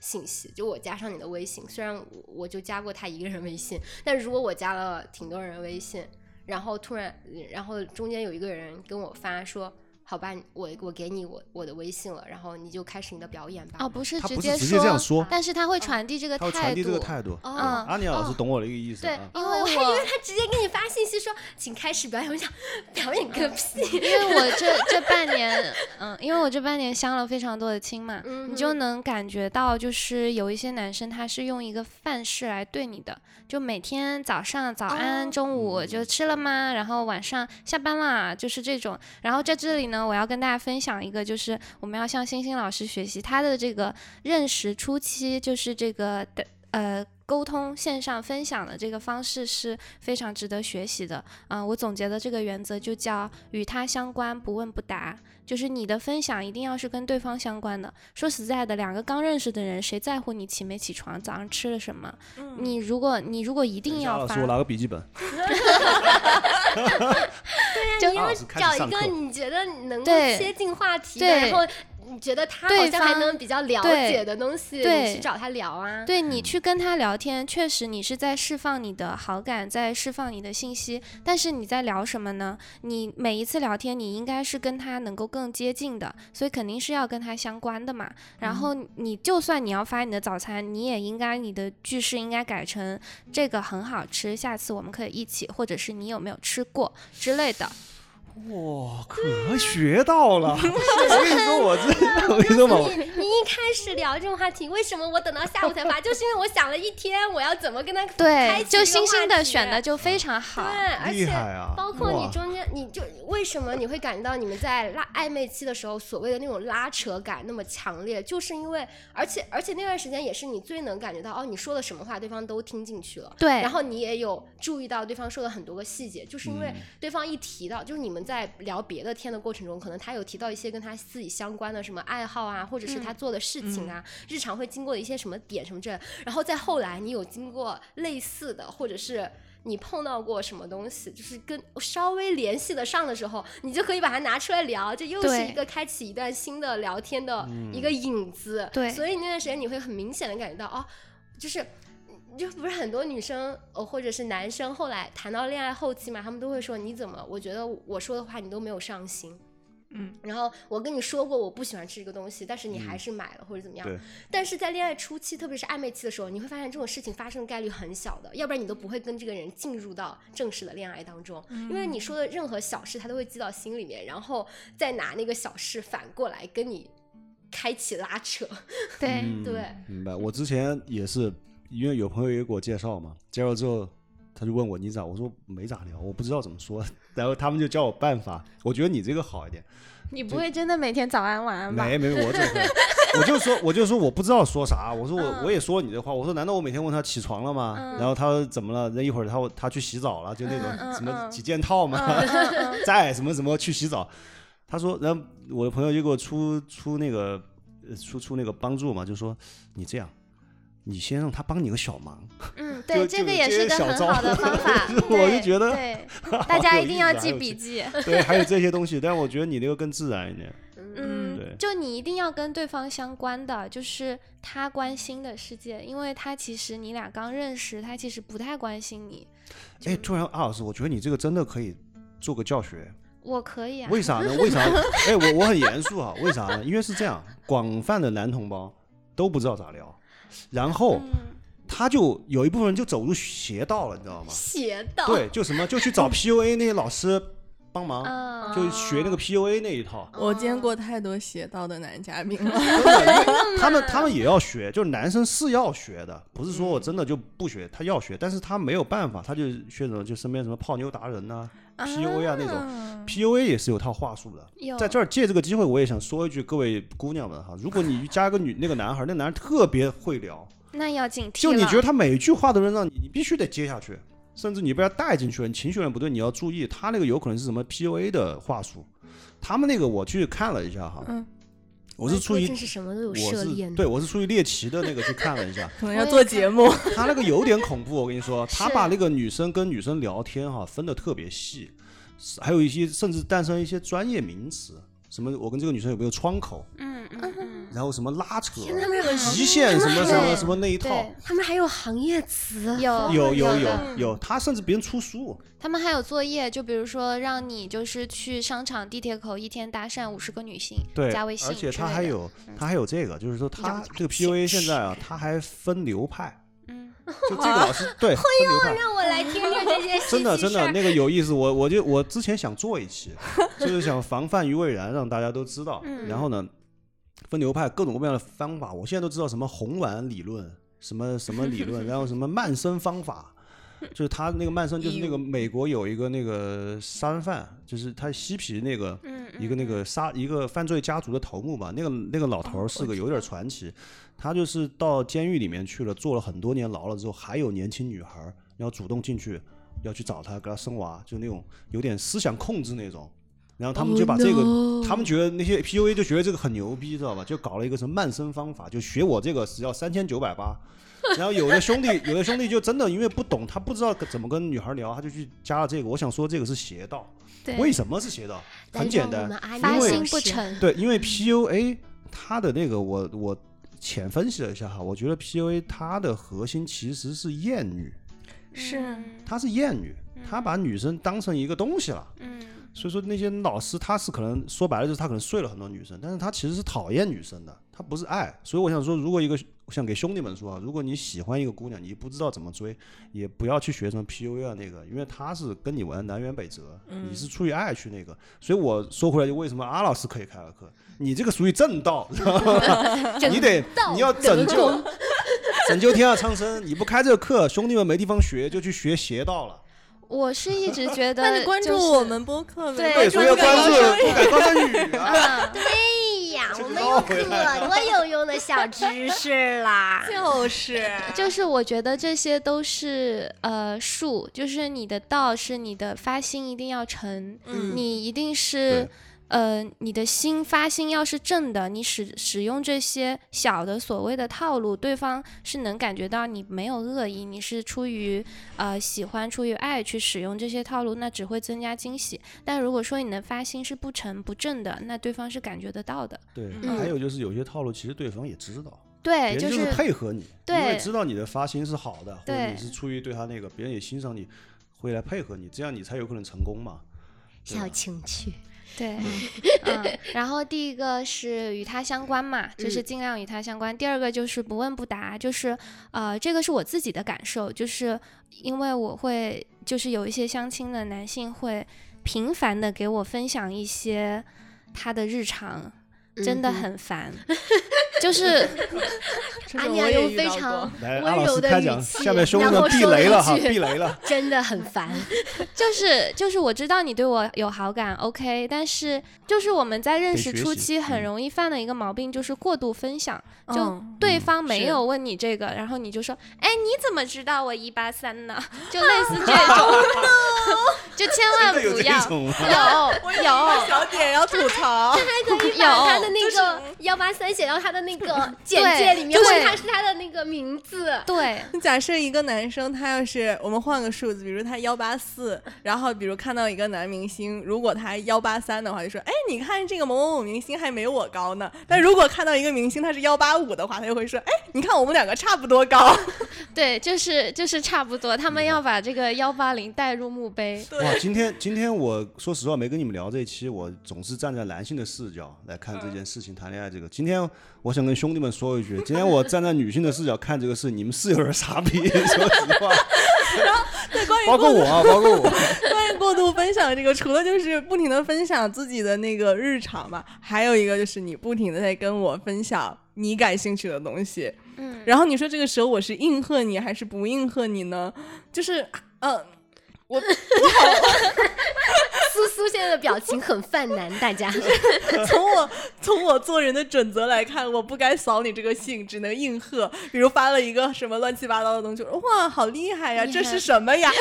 S1: 信息，就我加上你的微信，虽然我我就加过他一个人微信，但如果我加了挺多人微信，然后突然，然后中间有一个人跟我发说。好吧，我我给你我我的微信了，然后你就开始你的表演吧。
S2: 哦，不是直接
S3: 不是直接这样说
S2: 但是他会传递这个态度。
S3: 他传递这个态度。
S1: 哦
S3: 对阿尼亚老师懂我的一个意思
S2: 对
S3: 啊。
S2: 因为
S1: 哦我还以为他直接给你发信息，说请开始表演，我想表演个屁。
S2: 因为我这这半年，嗯，因为我这半年相了非常多的亲嘛，
S1: 嗯
S2: 你就能感觉到，就是有一些男生他是用一个范式来对你的，就每天早上早安，
S1: 哦
S2: 中午就吃了吗？然后晚上下班啦，就是这种。然后在这里呢，我要跟大家分享一个，就是我们要向星星老师学习他的这个认识初期，就是这个的呃。沟通线上分享的这个方式是非常值得学习的。啊、我总结的这个原则就叫与他相关，不问不答。就是你的分享一定要是跟对方相关的。说实在的，两个刚认识的人，谁在乎你起没起床，早上吃了什么？你如果你如果一定要发
S3: 老师，我拿个笔记本。[LAUGHS]
S1: 就你要
S3: 老师开始
S1: 找一个你觉得能够
S2: 对
S1: 切进话题的，然后你觉得他好
S2: 对
S1: 像还
S2: 方
S1: 能比较了解的东西，
S2: 对
S1: 你去找他聊啊。
S2: 对你去跟他聊天，确实你是在释放你的好感，在释放你的信息。但是你在聊什么呢？你每一次聊天，你应该是跟他能够更接近的，所以肯定是要跟他相关的嘛。然后你就算你要发你的早餐，你也应该你的句式应该改成这个很好吃，下次我们可以一起，或者是你有没有吃过之类的。
S3: 哇，可学到了！[LAUGHS] 我跟你说，我这，[LAUGHS] 我跟你说嘛，我
S1: 你你一开始聊这种话题，为什么我等到下午才发？就是因为我想了一天，我要怎么跟他开
S2: 对，
S1: 启这个
S2: 就星星
S1: 话题
S2: 的选的就非常好。
S1: 对，而
S3: 厉
S1: 且
S3: 害啊！
S1: 包括你中间，你就为什么你会感觉到你们在拉暧昧期的时候，所谓的那种拉扯感那么强烈，就是因为，而且而且那段时间也是你最能感觉到，哦，你说的什么话，对方都听进去了。
S2: 对，
S1: 然后你也有注意到对方说的很多个细节，就是因为
S3: 嗯
S1: 对方一提到，就是你们在聊别的天的过程中，可能他有提到一些跟他自己相关的什么爱好啊，或者是他做的事情啊，日常会经过的一些什么点什么这，然后再后来你有经过类似的，或者是。你碰到过什么东西，就是跟稍微联系得上的时候，你就可以把它拿出来聊，这又是一个开启一段新的聊天的一个影子。
S2: 对
S1: 所以那段时间你会很明显的感觉到，哦，就是就不是很多女生呃或者是男生后来谈到恋爱后期嘛，他们都会说你怎么？我觉得我说的话你都没有上心。
S4: 嗯，
S1: 然后我跟你说过我不喜欢吃这个东西，但是你还是买了、或者怎么样
S3: 对。
S1: 但是在恋爱初期，特别是暧昧期的时候，你会发现这种事情发生的概率很小的，要不然你都不会跟这个人进入到正式的恋爱当中，因为你说的任何小事他都会记到心里面，然后再拿那个小事反过来跟你开启拉扯。
S2: 对，[LAUGHS]
S3: 嗯
S1: 对
S3: 明白。我之前也是，因为有朋友也给我介绍嘛，介绍之后他就问我你咋，我说没咋聊，我不知道怎么说，[LAUGHS] 然后他们就教我办法。我觉得你这个好一点，
S2: 你不会真的每天早安晚安吧？
S3: 没没，我怎么会？我就说，我就说我不知道说啥。我说我、
S2: 嗯
S3: 我也说你这话。我说难道我每天问他起床了吗？
S2: 嗯
S3: 然后他怎么了？那一会儿他他去洗澡了，就那种什么
S2: 嗯
S3: 几件套嘛，[LAUGHS] 在什么什么去洗澡。他说，然后我的朋友就给我出出那个呃出出那个帮助嘛，就说你这样，你先让他帮你个小忙。[LAUGHS]
S2: 嗯，对，这个也是个很好的方法。[LAUGHS]
S3: 我就觉得 [LAUGHS]
S2: 对，大家一定要记笔记。
S3: 对，还有这些东西，但我觉得你那个更自然一点。
S2: 嗯
S3: 对，
S2: 就你一定要跟对方相关的，就是他关心的世界，因为他其实你俩刚认识，他其实不太关心你。
S3: 哎，突然，阿老师，我觉得你这个真的可以做个教学。
S2: 我可以啊，
S3: 为啥呢？为啥？哎，我我很严肃啊。为啥呢？因为是这样，广泛的男同胞都不知道咋聊，然后
S2: 嗯
S3: 他就有一部分人就走入邪道了，你知道吗？
S1: 邪道。
S3: 对，就什么就去找 [LAUGHS] PUA 那些老师帮忙，
S2: 啊，
S3: 就学那个 PUA 那一套。
S4: 我见过太多邪道的男嘉宾了。
S3: 他们他们也要学，就是男生是要学的，不是说我真的就不学，他要学，但是他没有办法，他就学什么就身边什么泡妞达人呐、PUA 啊那种。
S2: 种
S3: PUA 也是有套话术的。在这儿借这个机会，我也想说一句，各位姑娘们哈，如果你加个女那个男孩，那男孩特别会聊，
S2: 那要警惕
S3: 就你觉得他每一句话都能让你，你必须得接下去，甚至你被他带进去了，你情绪有点不对，你要注意，他那个有可能是什么 PUA 的话术，他们那个我去看了一下哈，
S4: 嗯
S3: 我是出于
S1: 真是什么都有
S3: 我
S1: 涉猎
S3: 对我是出于猎奇的那个去看了一下，[LAUGHS]
S4: 可能要做节目，[LAUGHS]
S3: 他那个有点恐怖，我跟你说，他把那个女生跟女生聊天哈分的特别细，还有一些甚至诞生一些专业名词，什么我跟这个女生有没有窗口，
S2: 嗯嗯嗯，
S3: 然后什么拉扯、
S1: 天他们有
S3: 极限什么什么什么那一套，
S1: 他们还有行业词，
S2: 有
S3: 有有有有，他甚至别人出书，
S2: 他们还有作业，就比如说让你就是去商场、地铁口一天搭讪五十个女性，
S3: 对，
S2: 加微信
S3: 而且他还有他还有这个，就是说他这个 PUA 现在啊，他还分流派，
S2: 嗯 [LAUGHS]
S3: 就这个老师对分流派。
S1: 让我来听听这些 [LAUGHS]
S3: 真的真的那个有意思，我我就我之前想做一期，就是想防范于未然，让大家都知道。
S1: 嗯
S3: 然后呢，分流派各种各样的方法，我现在都知道什么红丸理论，什么什么理论，[LAUGHS] 然后什么慢生方法。[LAUGHS] 就是他那个曼森，就是那个美国有一个那个杀人犯，就是他嬉皮那个
S2: 嗯
S3: 一个那个杀一个犯罪家族的头目吧。那个那个老头儿是个有点传奇，他就是到监狱里面去了，坐了很多年牢了之后，还有年轻女孩儿要主动进去，要去找他，给他生娃，就那种有点思想控制那种。然后他们就把这个
S1: Oh no
S3: 他们觉得那些 PUA 就觉得这个很牛逼，知道吧？就搞了一个什么曼森方法，就学我这个只要三千九百八。然后有的兄弟，有的兄弟就真的因为不懂，他不知道怎么跟女孩聊，他就去加了这个。我想说这个是邪道，
S2: 对，
S3: 为什么是邪道？很简单，
S2: 发
S3: 因为
S2: 心不成，
S3: 对，因为 PUA 它的那个我我浅分析了一下哈，我觉得 PUA 它的核心其实是厌女，
S4: 是
S2: 嗯
S3: 它是厌女，他把女生当成一个东西了。
S2: 嗯
S3: 所以说那些老师他是可能说白了就是他可能睡了很多女生，但是他其实是讨厌女生的，他不是爱。所以我想说，如果一个我想给兄弟们说啊，如果你喜欢一个姑娘，你不知道怎么追，也不要去学什么 PUA 啊那个，因为他是跟你玩南辕北辙，你是出于爱去那个。所以我说回来，就为什么阿老师可以开了课，你这个属于正道，[LAUGHS] 你得你要拯救 [LAUGHS] 拯救天下苍生，你不开这个课，兄弟们没地方学，就去学邪道了。
S2: 我是一直觉得，[LAUGHS]
S4: 那你关注我们播客呗，
S2: 对
S3: 对，所以要关注不改高声语啊。
S2: 啊，
S1: 哎呀，我们有可多有用的小知识啦！
S4: 就是。
S2: 就是我觉得这些都是呃术，就是你的道是你的发心一定要诚，
S4: 嗯。
S2: 你一定是
S3: 对
S2: 呃你的心发心要是正的，你使使用这些小的所谓的套路，对方是能感觉到你没有恶意，你是出于呃喜欢、出于爱去使用这些套路，那只会增加惊喜。但如果说你的发心是不诚不正的，那对方是感觉得到的。
S3: 对，
S2: 嗯
S3: 还有就是有些套路，其实对方也知道，
S2: 对，
S3: 就是
S2: 是
S3: 配合你，因
S2: 对
S3: 为知道你的发心是好的，或者
S2: 对
S3: 你是出于对他那个，别人也欣赏你，会来配合你，这样你才有可能成功嘛。
S1: 小情趣，
S2: 对，嗯，然后第一个是与他相关嘛，就是
S1: 嗯
S2: 尽量与他相关。第二个就是不问不答，就是呃，这个是我自己的感受，就是因为我会，就是有一些相亲的男性会频繁的给我分享一些他的日常，真的很烦，[LAUGHS] 就是
S1: 阿 [LAUGHS]
S4: 这种我也
S1: 娘用非常
S3: 来，阿老
S1: 温柔的语
S3: 师开讲，
S1: 气
S3: 下面兄弟
S1: 然
S3: 们避
S1: 后说了一
S3: 雷了哈，
S1: 句
S3: 避雷了。[LAUGHS]
S1: 真的很烦。
S2: 就是就是我知道你对我有好感，OK，但是就是我们在认识初期很
S3: 嗯
S2: 容易犯的一个毛病就是过度分享，就
S4: 嗯
S2: 对方没有问你这个，然后你就说，哎，你怎么知道我一八三呢？就类似这 [LAUGHS] 种，就千万不要？有有
S4: 小点要吐槽，
S1: 还可以把他的那个幺八三写到他的那个 [LAUGHS] 简介里面，
S2: 对
S1: 或者他是他的那个名字。
S2: 对 [LAUGHS]
S4: 假设一个男生，他要是我们换个数字，比如他幺八四，然后比如看到一个男明星，如果他幺八三的话，就说：“哎，你看这个某某某明星还没我高呢。”但如果看到一个明星他是幺八五的话，他就会说：“哎，你看我们两个差不多高。[LAUGHS]
S2: 对，就是就是差不多，他们要把这个幺八零带入墓碑。
S3: 哇，今天今天我说实话没跟你们聊这一期，我总是站在男性的视角来看这件事情，谈恋爱这个。今天我想跟兄弟们说一句，今天我站在女性的视角看这个事，你们是有点傻逼，[LAUGHS] 说实话。
S4: 然后对，关于
S3: 包括我啊，包括我。[LAUGHS]
S4: 关于过度分享这个，除了就是不停的分享自己的那个日常嘛，还有一个就是你不停的在跟我分享你感兴趣的东西。
S2: 嗯，
S4: 然后你说这个时候我是应和你还是不应和你呢？就是呃，我 [LAUGHS]
S1: 苏苏现在的表情很犯难，大家。[LAUGHS]
S4: 从我从我做人的准则来看，我不该扫你这个兴，只能应和。比如发了一个什么乱七八糟的东西，我说哇，好厉害呀，
S2: 害
S4: 这是什么呀？[LAUGHS]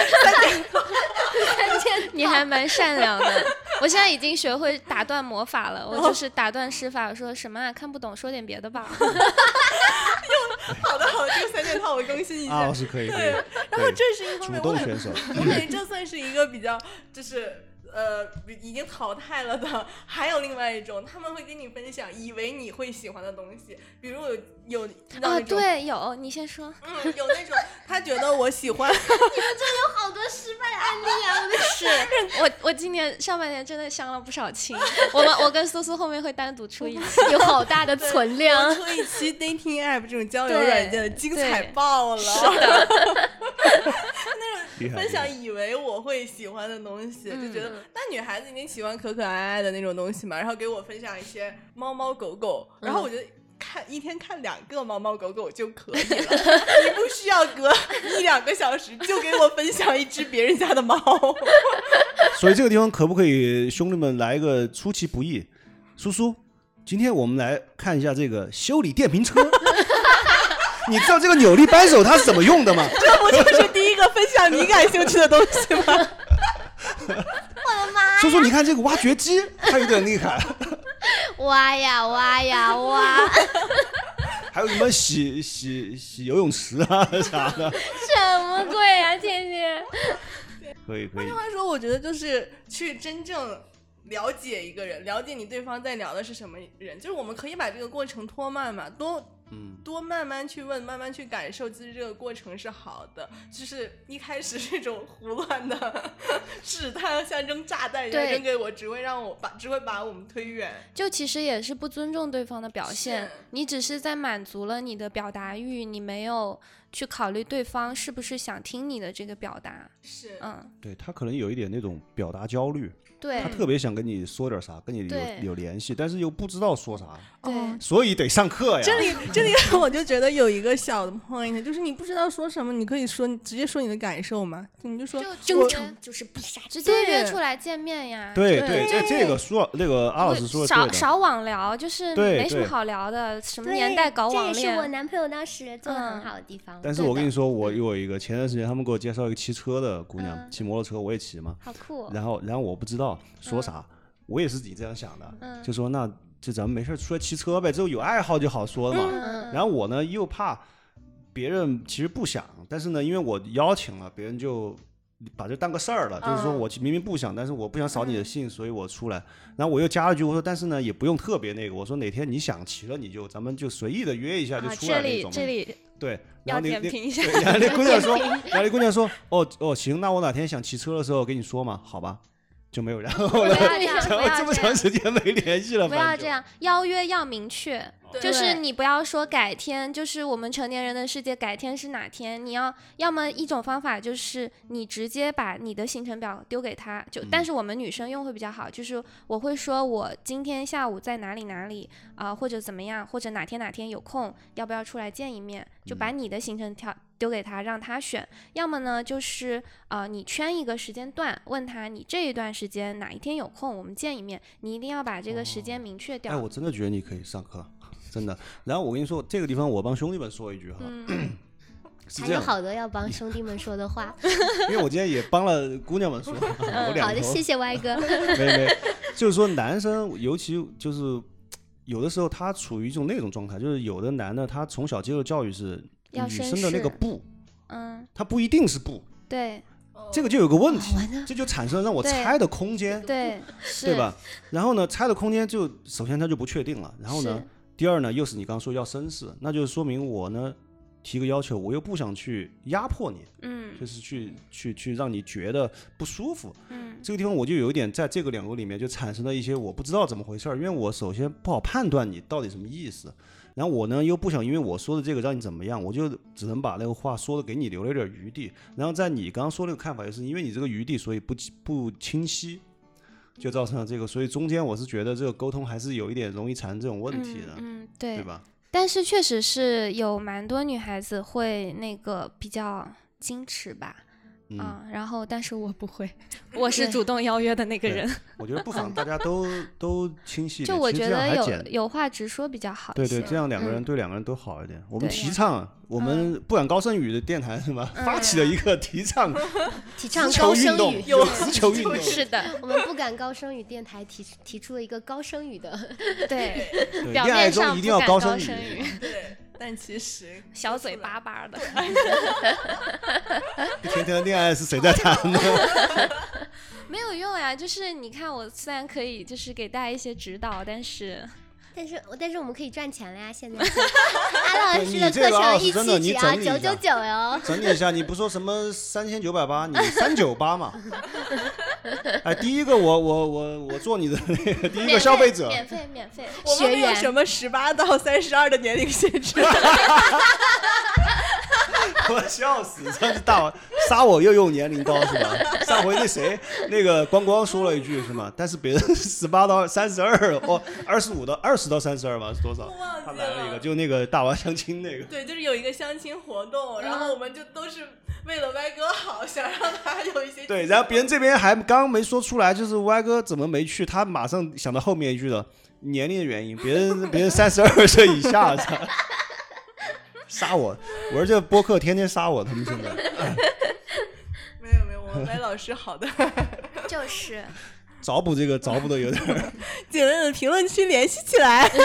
S4: [LAUGHS]
S2: 你还蛮善良的。我现在已经学会打断魔法了，我就是打断施法，我说什么啊？看不懂，说点别的吧。
S4: 好的好的，这个三件套我更新一下
S3: 阿老。师可以，
S4: 对，然后这是一方面，我很
S3: 动选手。
S4: 对，这算是一个比较就是。呃，已经淘汰了的，还有另外一种，他们会跟你分享以为你会喜欢的东西，比如有有
S2: 啊，对，有，你先说。
S4: 嗯，有那种他觉得我喜欢，你们这有
S1: 好多失败案例啊！我的 [LAUGHS]
S2: 是，我我今年上半年真的相了不少亲，我们我跟苏苏后面会单独出一期，
S1: 有好大的存量。
S4: 出一期 dating app 这种交友软件的精彩爆了，
S2: 是的 [LAUGHS] [LAUGHS] [LAUGHS]
S3: 厉害
S4: 分享以为我会喜欢的东西，就觉得那女孩子一定喜欢可可爱爱的那种东西嘛，然后给我分享一些猫猫狗狗，然后我觉得。看一天看两个猫猫狗狗就可以了，[LAUGHS] 你不需要隔一两个小时就给我分享一只别人家的猫。[LAUGHS]
S3: 所以这个地方可不可以兄弟们来一个出其不意？叔叔，今天我们来看一下这个修理电瓶车。你知道这个扭力扳手它是怎么用的吗？[LAUGHS]
S4: 这不就是第一个分享你感兴趣的东西吗？
S3: 我的妈叔叔，你看这个挖掘机，它有点厉害。[LAUGHS]
S1: 挖呀挖呀挖，[LAUGHS]
S3: 还有什么洗洗洗游泳池啊啥的，
S1: 什么鬼啊，天天！
S3: 可以可以
S4: 换句。话说，我觉得就是去真正了解一个人，了解你对方在聊的是什么人，就是我们可以把这个过程拖慢嘛，多
S3: 嗯，
S4: 多慢慢去问，慢慢去感受，其实这个过程是好的。就是一开始这种胡乱的 [LAUGHS] 试探，像扔炸弹一样扔给我，只会让我把只会把我们推远。
S2: 就其实也是不尊重对方的表现，你只是在满足了你的表达欲，你没有去考虑对方是不是想听你的这个表达，
S4: 是，
S2: 嗯，
S3: 对他可能有一点那种表达焦虑，
S2: 对
S3: 他特别想跟你说点啥，跟你有有联系，但是又不知道说啥，
S2: 对。
S3: 所以得上课呀。
S4: 这里这里 [LAUGHS] 我就觉得有一个小的 point，就是你不知道说什么，你可以说你直接说你的感受嘛，你就说
S2: 就
S4: 我
S2: 真诚
S1: 就是不傻
S2: 直接约出来见面呀。
S3: 对
S4: 对
S3: 这这个说那个阿老师说的对的，
S2: 少少网聊，就是没什么好聊的，什么年代搞网
S1: 这也是我，男朋友当时做的很
S2: 嗯
S1: 好的地方。
S3: 但是我跟你说，我有一个前段时间他们给我介绍一个骑车的姑娘，
S2: 嗯
S3: 骑摩托车我也骑嘛，
S1: 好酷哦，
S3: 然后然后我不知道说啥，我也是自己这样想的，
S2: 嗯。
S3: 就说那就咱们没事儿出来骑车呗，之后有爱好就好说了嘛。
S2: 嗯
S3: 然后我呢又怕别人其实不想，但是呢因为我邀请了，别人就把这当个事儿了，就是说
S4: 嗯
S3: 我明明不想，但是我不想扫你的兴，所以我出来。然后我又加了句，我说但是呢也不用特别那个，我说哪天你想骑了你就咱们就随意的约一下就
S2: 啊，
S3: 出来那种。
S2: 这里
S3: 对，然后那那
S2: 点评一下，
S3: 对然后那姑娘说，然后那姑娘说，[LAUGHS] 哦哦行，那我哪天想骑车的时候跟你说嘛，好吧，就没有然后了。
S2: 不要这样，
S3: 然后这么。长时间没联系了，
S2: 不要这样，邀约要明确，
S3: 哦
S2: 就是你不要说改天，就是我们成年人的世界，改天是哪天？你要要么一种方法就是你直接把你的行程表丢给他，就、但是我们女生用会比较好，就是我会说我今天下午在哪里哪里啊、或者怎么样，或者哪天哪天有空，要不要出来见一面？就把你的行程条丢给他，让他选。要么呢，就是呃，你圈一个时间段，问他你这一段时间哪一天有空，我们见一面。你一定要把这个时间明确掉。
S3: 哎，我真的觉得你可以上课，真的。然后我跟你说，这个地方我帮兄弟们说一句哈，[CLEARS THROAT]
S2: 嗯
S1: 还有好多要帮兄弟们说的话。[LAUGHS]
S3: 因为我今天也帮了姑娘们说，[LAUGHS]
S1: 好的，谢谢歪哥。[LAUGHS]
S3: 没没，就是说男生尤其就是有的时候他处于一种那种状态，就是有的男的他从小接受教育是
S2: 要
S3: 生的那个不，
S2: 嗯，
S3: 他不一定是不，
S2: 对
S3: 这个就有个问题
S1: 哦，
S3: 这就产生了让我猜的空间，
S2: 对是，
S3: 对吧？然后呢，猜的空间就首先他就不确定了，然后呢
S2: 是，
S3: 第二呢，又是你刚刚说要绅士，那就是说明我呢提个要求，我又不想去压迫你，
S2: 嗯
S3: 就是去去去让你觉得不舒服。
S2: 嗯
S3: 这个地方我就有一点在这个两个里面就产生了一些我不知道怎么回事儿，因为我首先不好判断你到底什么意思，然后我呢又不想因为我说的这个让你怎么样，我就只能把那个话说的给你留了一点余地，然后在你刚刚说那个看法，就是因为你这个余地，所以不不清晰。就造成了这个，所以中间我是觉得这个沟通还是有一点容易产生这种问题的，
S2: 嗯，嗯对
S3: 对吧？
S2: 但是确实是有蛮多女孩子会那个比较矜持吧，
S3: 嗯，
S2: 啊，然后但是我不会，[LAUGHS] 我是主动邀约的那个人，
S3: 我觉得不妨大家都 [LAUGHS] 都清晰
S2: 就我觉得有有话直说比较好
S3: 对对，这样两个人
S2: 嗯
S3: 对两个人都好一点。我们提倡，我们不敢高声语的电台是吧？发起了一个提倡 [LAUGHS]
S1: 提倡高声语，
S3: 有足球运动，
S2: 是的，
S1: 我们不敢高声语电台提提出了一个高声语的，
S2: 对，[LAUGHS]
S3: 对
S2: 表
S3: 恋爱中一
S2: 面上不敢
S3: 定要高
S2: 声
S3: 声语。
S4: 对，但其实
S2: 小嘴巴巴的。[LAUGHS]
S3: 一天天的恋爱是谁在谈呢？
S2: 没有用呀，就是你看，我虽然可以就是给大家一些指导，但是
S1: 但是但是我们可以赚钱了呀！现在 [LAUGHS] 阿老师的课程一
S3: 二十真的你
S1: 期只要九九九哟。
S3: 整理一下，你不说什么三千九百八，你 [LAUGHS] 三九八嘛？哎，第一个我我我我做你的那个第一个消费者，
S2: 免费免费。
S4: 我们
S1: 学
S4: 有什么十八到三十二的年龄限制。[LAUGHS]
S3: 我笑死！[LAUGHS] 上次大王杀我又用年龄刀是吧？[LAUGHS] 上回那谁那个光光说了一句是吗？但是别人十八到三十二哦，二十五到二十到三十二吧是多少？他来了一个，就那个大王相亲那个。
S4: 对，就是有一个相亲活动，然后我们就都是为了歪哥好，想让他有一些
S3: 对，然后别人这边还刚没说出来，就是歪哥怎么没去？他马上想到后面一句了，年龄的原因，别人别人三十二岁以下，操杀我！我说这播客天天杀我，他们现在。[LAUGHS]
S4: 没有没有，我们歪老师好的。[LAUGHS]
S2: 就是
S3: 找补这个找补的有点姐
S4: 妹们评论区联系起来。[LAUGHS]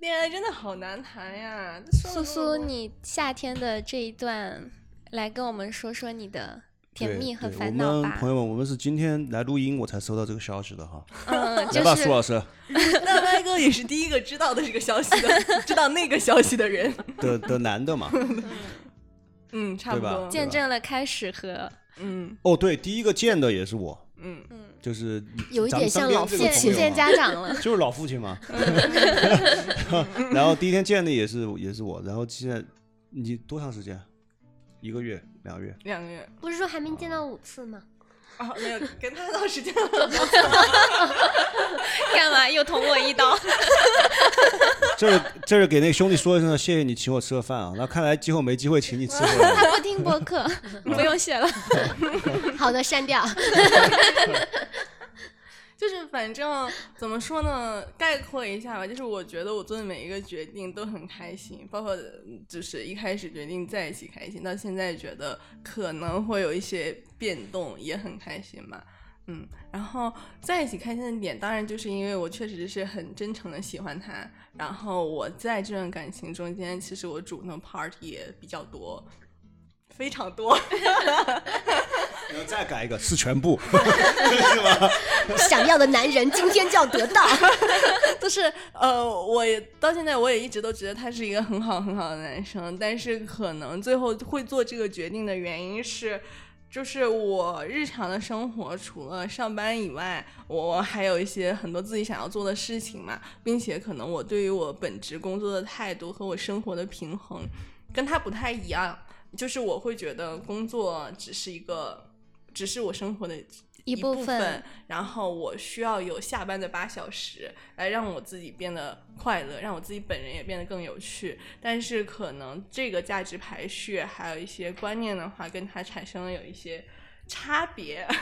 S4: 恋爱真的好难谈呀！
S2: 苏苏，你夏天的这一段，来跟我们说说你的甜蜜和烦恼吧
S3: 我们朋。友们，我们是今天来录音我才收到这个消息的哈。
S2: 嗯，
S3: 来吧，
S2: 就是
S3: 苏老师
S4: 那歪哥也是第一个知道的这个消息的，知道那个消息的人。
S3: 的的男的嘛。[LAUGHS]
S4: 嗯，差不
S3: 对吧
S4: 多。
S2: 见证了开始和
S4: 嗯
S3: 哦，对，第一个见的也是我，
S4: 嗯嗯，
S3: 就是
S1: 有一点像老父亲
S2: 家长了。[LAUGHS]
S3: 就是老父亲嘛。[LAUGHS] 然后第一天见的也是也是我，然后现在你多长时间？一个月、两个月？
S4: 两个月
S1: 不是说还没见到五次吗？
S4: 啊，没有跟他到时间了。[LAUGHS]
S2: 干嘛又捅我一刀？[LAUGHS]
S3: 这是这是给那个兄弟说一声，谢谢你请我吃个饭啊。那看来今后没机会请你吃。
S2: 他不听播客，[LAUGHS] 不用谢了。
S1: 好的，删掉。
S4: 就是反正怎么说呢，概括一下吧，就是我觉得我做的每一个决定都很开心，包括就是一开始决定在一起开心，到现在觉得可能会有一些变动，也很开心嘛。嗯，然后在一起开心的点，当然就是因为我确实是很真诚的喜欢他，然后我在这段感情中间，其实我主动 part 也比较多，非常多。[LAUGHS]
S3: 然后再改一个，是全部。[LAUGHS]
S1: 是吗想要的男人今天就要得到。[LAUGHS]
S4: 就是呃，我到现在我也一直都觉得他是一个很好很好的男生，但是可能最后会做这个决定的原因是，就是我日常的生活除了上班以外，我还有一些很多自己想要做的事情嘛，并且可能我对于我本职工作的态度和我生活的平衡跟他不太一样，就是我会觉得工作只是一个，只是我生活的
S2: 一
S4: 部
S2: 部分
S4: 然后我需要有下班的八小时来让我自己变得快乐，让我自己本人也变得更有趣。但是可能这个价值排序还有一些观念的话，跟他产生了有一些差别。[LAUGHS]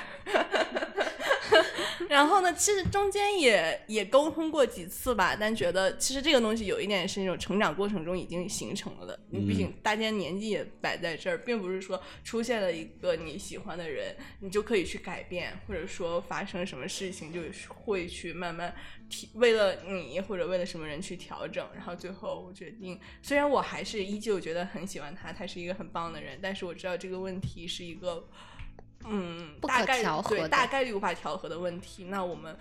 S4: 然后呢，其实中间也也沟通过几次吧，但觉得其实这个东西有一点是那种成长过程中已经形成了的。
S3: 嗯
S4: 毕竟大家年纪也摆在这儿，并不是说出现了一个你喜欢的人，你就可以去改变，或者说发生什么事情就会去慢慢提，为了你或者为了什么人去调整。然后最后我决定，虽然我还是依旧觉得很喜欢他，他是一个很棒的人，但是我知道这个问题是一个。嗯，
S1: 不可
S4: 大概率对
S1: 调和的
S4: 大概率无法调和的问题，那我们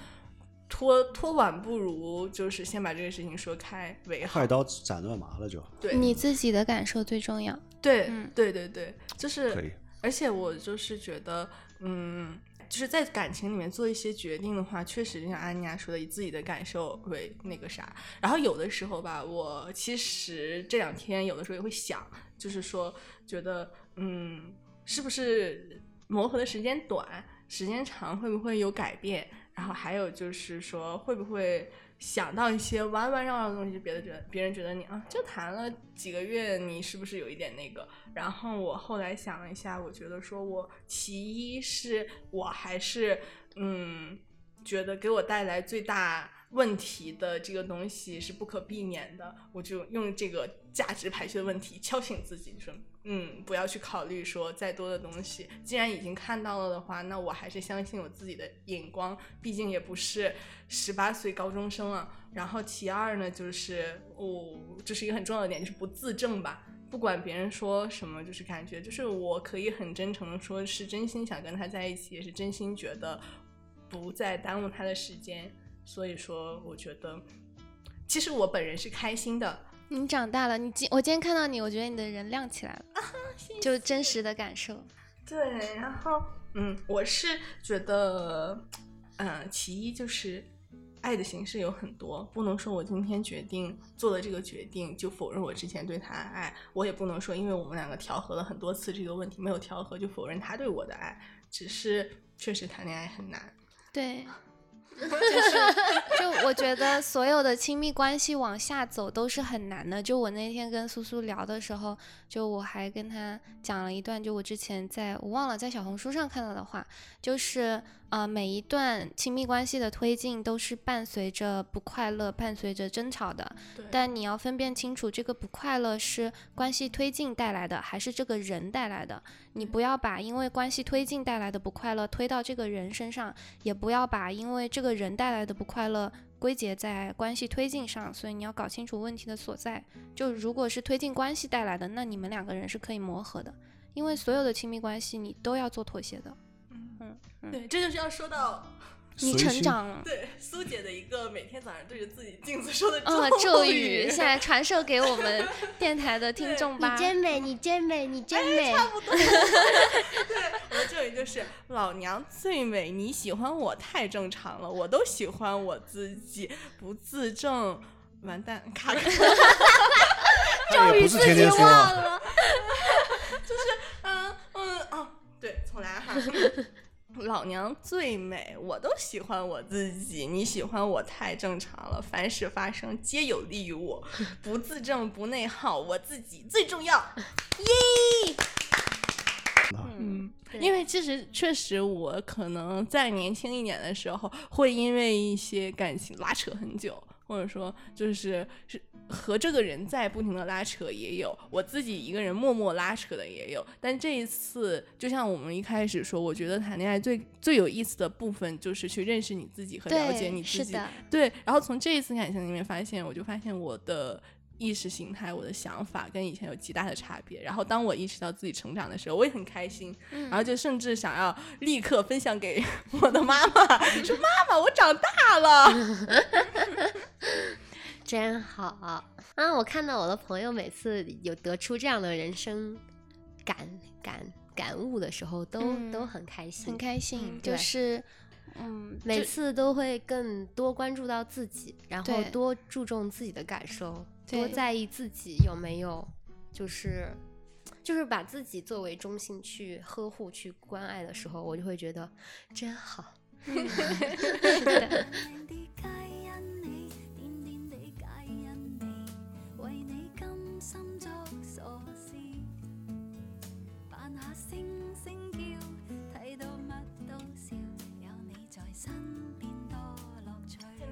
S4: 拖拖晚不如就是先把这个事情说开为好
S3: 快。刀斩乱麻了就
S4: 对，
S2: 你自己的感受最重要。
S4: 对、
S2: 嗯
S4: 对对对，就是
S3: 可以。
S4: 而且我就是觉得，嗯，就是在感情里面做一些决定的话，确实就像安妮亚说的，以自己的感受为那个啥。然后有的时候吧，我其实这两天有的时候也会想，就是说觉得，嗯，是不是磨合的时间短，时间长会不会有改变？然后还有就是说，会不会想到一些弯弯绕绕的东西，别的觉得别人觉得你啊，就谈了几个月，你是不是有一点那个？然后我后来想了一下，我觉得说我其一是我还是嗯，觉得给我带来最大问题的这个东西是不可避免的，我就用这个价值排序的问题敲醒自己，说嗯，不要去考虑说再多的东西，既然已经看到了的话，那我还是相信我自己的眼光，毕竟也不是十八岁高中生啊。然后其二呢，就是我、这是一个很重要的点，就是不自证吧。不管别人说什么，就是感觉就是我可以很真诚的说，是真心想跟他在一起，也是真心觉得不再耽误他的时间，所以说，我觉得其实我本人是开心的。
S2: 你长大了，你今我今天看到你，我觉得你的人亮起来了，就真实的感受。
S4: 对，然后嗯，我是觉得，嗯，其一就是爱的形式有很多，不能说我今天决定做了这个决定就否认我之前对他的爱，我也不能说因为我们两个调和了很多次这个问题没有调和就否认他对我的爱，只是确实谈恋爱很难。
S2: 对。[LAUGHS] 就是 [LAUGHS] 就我觉得所有的亲密关系往下走都是很难的。就我那天跟苏苏聊的时候，就我还跟他讲了一段，就我之前在我忘了在小红书上看到的话，就是呃每一段亲密关系的推进都是伴随着不快乐，伴随着争吵的。但你要分辨清楚，这个不快乐是关系推进带来的，还是这个人带来的。你不要把因为关系推进带来的不快乐推到这个人身上，也不要把因为这个人带来的不快乐归结在关系推进上。所以你要搞清楚问题的所在。就如果是推进关系带来的，那你们两个人是可以磨合的，因为所有的亲密关系你都要做妥协的。
S4: 嗯嗯，对，这就是要说到。
S2: 你成长了，[LAUGHS]
S4: 对苏姐的一个每天早上对着自己镜子说的
S2: 咒
S4: 语，
S2: 现在传授给我们 [LAUGHS] 电台的听众吧。
S1: 你真美，你真美，你真美。
S4: 差不多。[LAUGHS] 对，我的咒语就是老娘最美，你喜欢我太正常了，我都喜欢我自己，不自证完蛋，卡卡。
S1: 咒语自己忘了。
S4: 就是嗯嗯哦，对，重来哈。[LAUGHS] 老娘最美，我都喜欢我自己。你喜欢我太正常了，凡事发生皆有利于我，[LAUGHS] 不自证不内耗，我自己最重要。耶！嗯，因为其实确实我可能在年轻一点的时候，会因为一些感情拉扯很久，或者说就是是。和这个人在不停的拉扯也有，我自己一个人默默拉扯的也有。但这一次，就像我们一开始说，我觉得谈恋爱最最有意思的部分就是去认识你自己和了解你自己。对，然后从这一次感情里面发现，我就发现我的意识形态、我的想法跟以前有极大的差别。然后当我意识到自己成长的时候，我也很开心。然后就甚至想要立刻分享给我的妈妈，说：“妈妈，我长大了。[LAUGHS] ”
S1: 真好啊！我看到我的朋友每次有得出这样的人生感感感悟的时候，都都很开心，
S2: 很开心。就是嗯，
S1: 每次都会更多关注到自己，然后多注重自己的感受，多在意自己有没有，就是就是把自己作为中心去呵护、去关爱的时候，我就会觉得真好。[LAUGHS]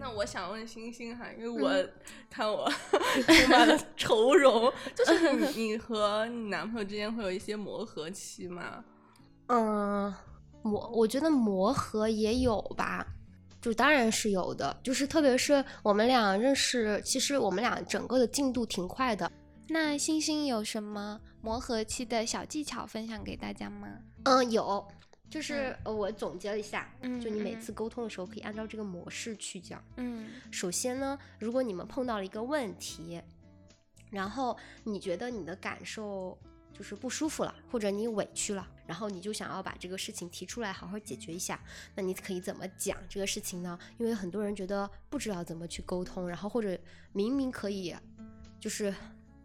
S4: 那我想问星星哈，因为我看我 [LAUGHS] 充满了愁容，[LAUGHS] 就是你你和你男朋友之间会有一些磨合期吗？
S1: 嗯，磨，我觉得磨合也有吧，就当然是有的，就是特别是我们俩认识，其实我们俩整个的进度挺快的。
S2: 那星星有什么磨合期的小技巧分享给大家吗？
S1: 嗯，有。就是呃，我总结了一下，就你每次沟通的时候可以按照这个模式去讲。
S2: 嗯，
S1: 首先呢，如果你们碰到了一个问题，然后你觉得你的感受就是不舒服了，或者你委屈了，然后你就想要把这个事情提出来好好解决一下，那你可以怎么讲这个事情呢？因为很多人觉得不知道怎么去沟通，然后或者明明可以，就是。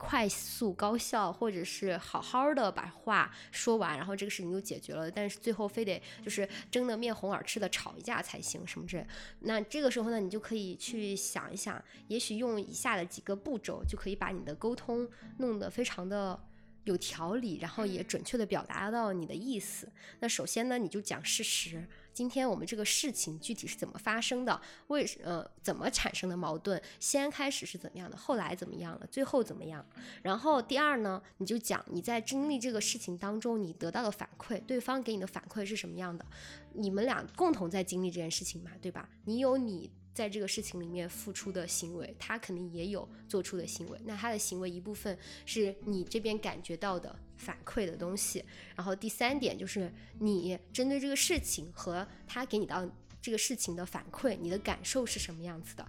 S1: 快速高效，或者是好好的把话说完，然后这个事情就解决了。但是最后非得就是争得面红耳赤的吵一架才行，什么之类。那这个时候呢，你就可以去想一想，也许用以下的几个步骤，就可以把你的沟通弄得非常的有条理，然后也准确的表达到你的意思。那首先呢，你就讲事实。今天我们这个事情具体是怎么发生的？为呃怎么产生的矛盾？先开始是怎么样的？后来怎么样了？最后怎么样？然后第二呢，你就讲你在经历这个事情当中，你得到的反馈，对方给你的反馈是什么样的？你们俩共同在经历这件事情嘛，对吧？你有你。在这个事情里面付出的行为，他肯定也有做出的行为。那他的行为一部分是你这边感觉到的反馈的东西。然后第三点就是你针对这个事情和他给你到这个事情的反馈，你的感受是什么样子的，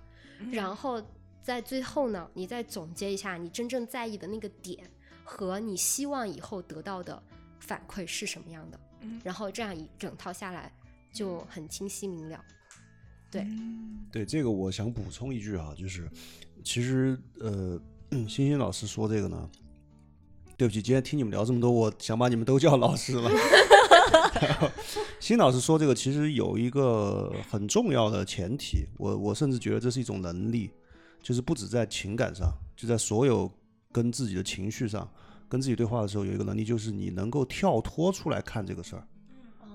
S1: 然后在最后呢，你再总结一下你真正在意的那个点和你希望以后得到的反馈是什么样的，
S4: 嗯
S1: 然后这样一整套下来就很清晰明了。对，
S3: 对这个，我想补充一句哈，就是其实呃，欣欣老师说这个呢，对不起，今天听你们聊这么多，我想把你们都叫老师了。[LAUGHS] 欣老师说这个其实有一个很重要的前提，我我甚至觉得这是一种能力，就是不止在情感上，就在所有跟自己的情绪上，跟自己对话的时候，有一个能力就是你能够跳脱出来看这个事儿，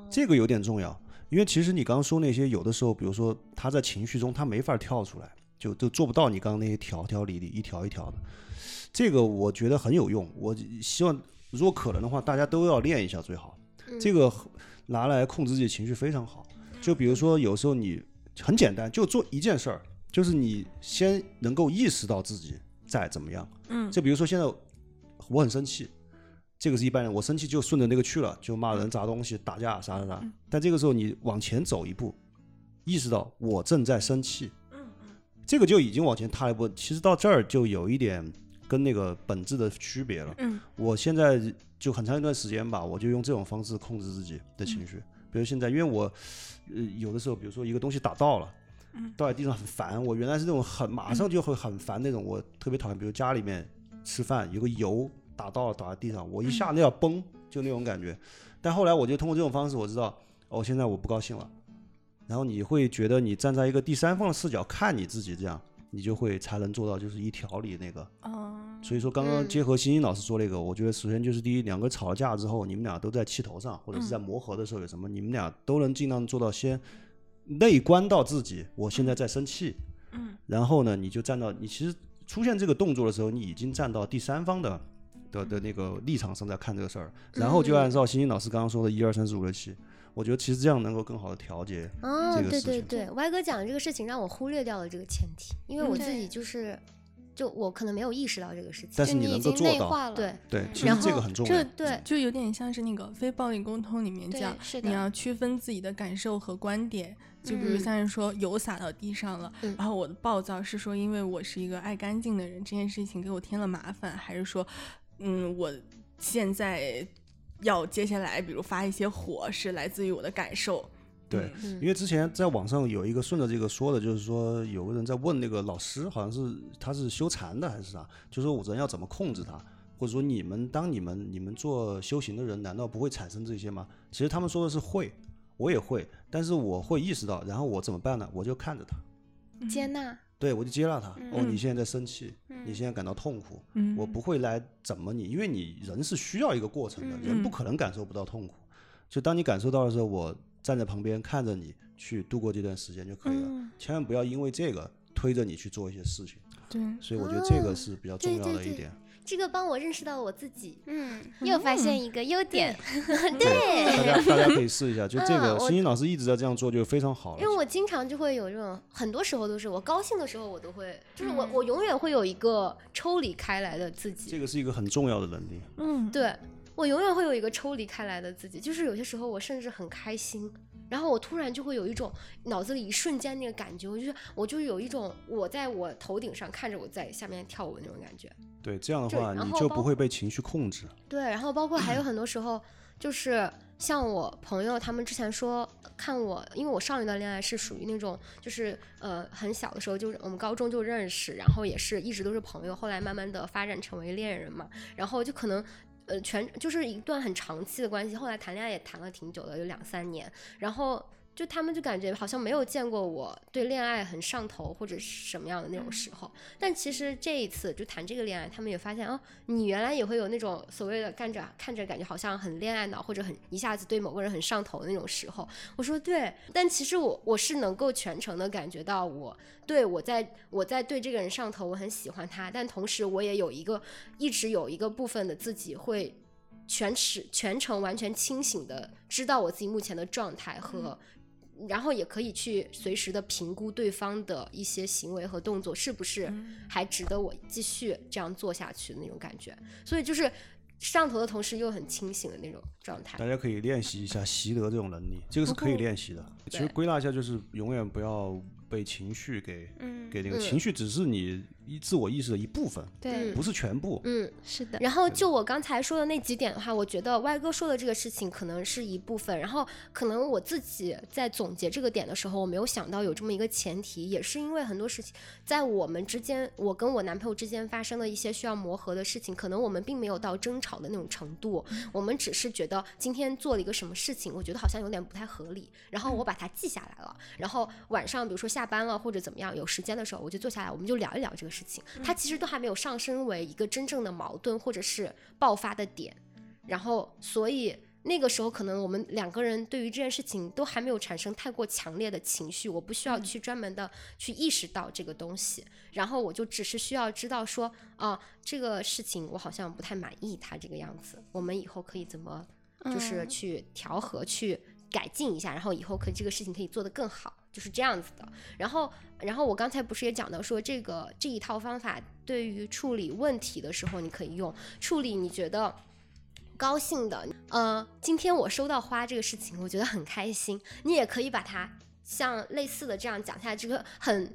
S3: 这个有点重要。因为其实你刚刚说那些，有的时候，比如说他在情绪中，他没法跳出来，就就做不到你刚刚那些条条理理、一条一条的。这个我觉得很有用，我希望如果可能的话，大家都要练一下最好。这个拿来控制自己情绪非常好。就比如说，有时候你很简单，就做一件事儿，就是你先能够意识到自己在怎么样。
S4: 嗯
S3: 就比如说现在我很生气，这个是一般人，我生气就顺着那个去了，就骂人、砸东西、打架啥啥啥。但这个时候你往前走一步，意识到我正在生气，这个就已经往前踏一步。其实到这儿就有一点跟那个本质的区别了。
S4: 嗯
S3: 我现在就很长一段时间吧，我就用这种方式控制自己的情绪。比如现在，因为我呃有的时候，比如说一个东西打到了，倒在地上很烦。我原来是那种很马上就会很烦那种，我特别讨厌。比如家里面吃饭有个油打到了打在地上，我一下那要崩，就那种感觉。但后来我就通过这种方式，我知道哦，现在我不高兴了。然后你会觉得你站在一个第三方的视角看你自己，这样你就会才能做到就是一条理那个。
S4: 哦，
S3: 所以说，刚刚结合欣欣老师说那个，我觉得首先就是第一，两个吵了架之后，你们俩都在气头上，或者是在磨合的时候有什么，你们俩都能尽量做到先内观到自己，我现在在生气，
S4: 嗯，
S3: 然后呢，你就站到你其实出现这个动作的时候，你已经站到第三方的的的那个立场上在看这个事儿，然后就按照星星老师刚刚说的一二三四五六七，我觉得其实这样能够更好的调节
S1: 哦，对
S3: 这个事情。
S1: 对对，歪哥讲的这个事情让我忽略掉了这个前提，因为我自己就是，就我可能没有意识到这个事情。
S3: 但是你
S2: 就你已经
S3: 能够做到，
S2: 内化了，
S1: 对
S3: 对，其实
S1: 然后
S3: 这个很重要
S4: 这。
S1: 对
S4: 就有点像是那个非暴力沟通里面
S2: 对
S4: 讲，
S2: 是，
S4: 你要区分自己的感受和观点。就比如
S1: 嗯
S4: 像是说油洒到地上了，
S1: 嗯
S4: 然后我的暴躁是说因为我是一个爱干净的人，这件事情给我添了麻烦，还是说，嗯，我现在要接下来比如发一些火是来自于我的感受。
S3: 对
S4: 嗯，
S3: 因为之前在网上有一个顺着这个说的，就是说有个人在问那个老师，好像是他是修禅的还是啥，就说我人要怎么控制他，或者说你们当你们你们做修行的人，难道不会产生这些吗？其实他们说的是会，我也会，但是我会意识到，然后我怎么办呢？我就看着他，
S2: 接纳，
S3: 对我就接纳他。哦，
S4: 嗯
S3: 你现在在生气，你现在感到痛苦，
S4: 嗯
S3: 我不会来怎么你，因为你人是需要一个过程的，人不可能感受不到痛苦。就当你感受到的时候，我站在旁边看着你去度过这段时间就可以了，
S2: 嗯
S3: 千万不要因为这个推着你去做一些事情。
S4: 对，
S3: 所以我觉得这个是比较重要的一点。
S1: 这个帮我认识到我自己。
S2: 嗯，又发现一个优点，[LAUGHS]
S3: 对，大家 [LAUGHS] 大家可以试一下，就这个
S1: 嗯我
S3: 欣欣老师一直在这样做，就非常好了
S1: 因为。我经常就会有这种，很多时候都是我高兴的时候，我都会，就是
S2: 嗯
S1: 我、我永远会有一个抽离开来的自己。
S3: 这个是一个很重要的能力。
S4: 嗯，
S1: 对我永远会有一个抽离开来的自己，就是有些时候我甚至很开心，然后我突然就会有一种脑子里一瞬间那个感觉，我就是我就有一种我在我头顶上看着我在下面跳舞的那种感觉。
S3: 对，这样的
S1: 对
S3: 话你就不会被情绪控制。
S1: 对，然后包括还有很多时候，就是像我朋友他们之前说看我，因为我上一段恋爱是属于那种就是呃很小的时候就是我们高中就认识，然后也是一直都是朋友，后来慢慢的发展成为恋人嘛，然后就可能。呃，全就是一段很长期的关系，后来谈恋爱也谈了挺久的，有两三年。然后就他们就感觉好像没有见过我对恋爱很上头或者是什么样的那种时候。但其实这一次就谈这个恋爱，他们也发现哦，你原来也会有那种所谓的干着看着感觉好像很恋爱脑，或者很一下子对某个人很上头的那种时候。我说对，但其实我我是能够全程的感觉到我对我在我在对这个人上头，我很喜欢他，但同时我也有一个一直有一个部分的自己会。全时全程完全清醒的知道我自己目前的状态和，然后也可以去随时的评估对方的一些行为和动作是不是还值得我继续这样做下去的那种感觉。所以就是上头的同时又很清醒的那种状态。
S3: 大家可以练习一下习得这种能力，这个是可以练习的。其实归纳一下，就是永远不要被情绪给
S2: 嗯，
S3: 给那个
S1: 嗯
S3: 情绪，只是你一自我意识的一部分，
S2: 对，
S3: 不是全部。
S1: 嗯，
S2: 是的，
S1: 然后就我刚才说的那几点的话，我觉得歪哥说的这个事情可能是一部分，然后可能我自己在总结这个点的时候，我没有想到有这么一个前提，也是因为很多事情在我们之间，我跟我男朋友之间发生了一些需要磨合的事情，可能我们并没有到争吵的那种程度，我们只是觉得今天做了一个什么事情，我觉得好像有点不太合理，然后我把它记下来了，然后晚上比如说下班了或者怎么样有时间的时候，我就坐下来，我们就聊一聊这个事情，它其实都还没有上升为一个真正的矛盾或者是爆发的点，然后所以。那个时候，可能我们两个人对于这件事情都还没有产生太过强烈的情绪，我不需要去专门的去意识到这个东西，然后我就只是需要知道说，啊，这个事情我好像不太满意他这个样子，我们以后可以怎么就是
S2: 嗯。
S1: 去调和、去改进一下，然后以后可以这个事情可以做得更好，就是这样子的。然后，然后我刚才不是也讲到说，这个这一套方法对于处理问题的时候你可以用，处理你觉得。高兴的，呃，今天我收到花这个事情，我觉得很开心。你也可以把它像类似的这样讲下来，这个很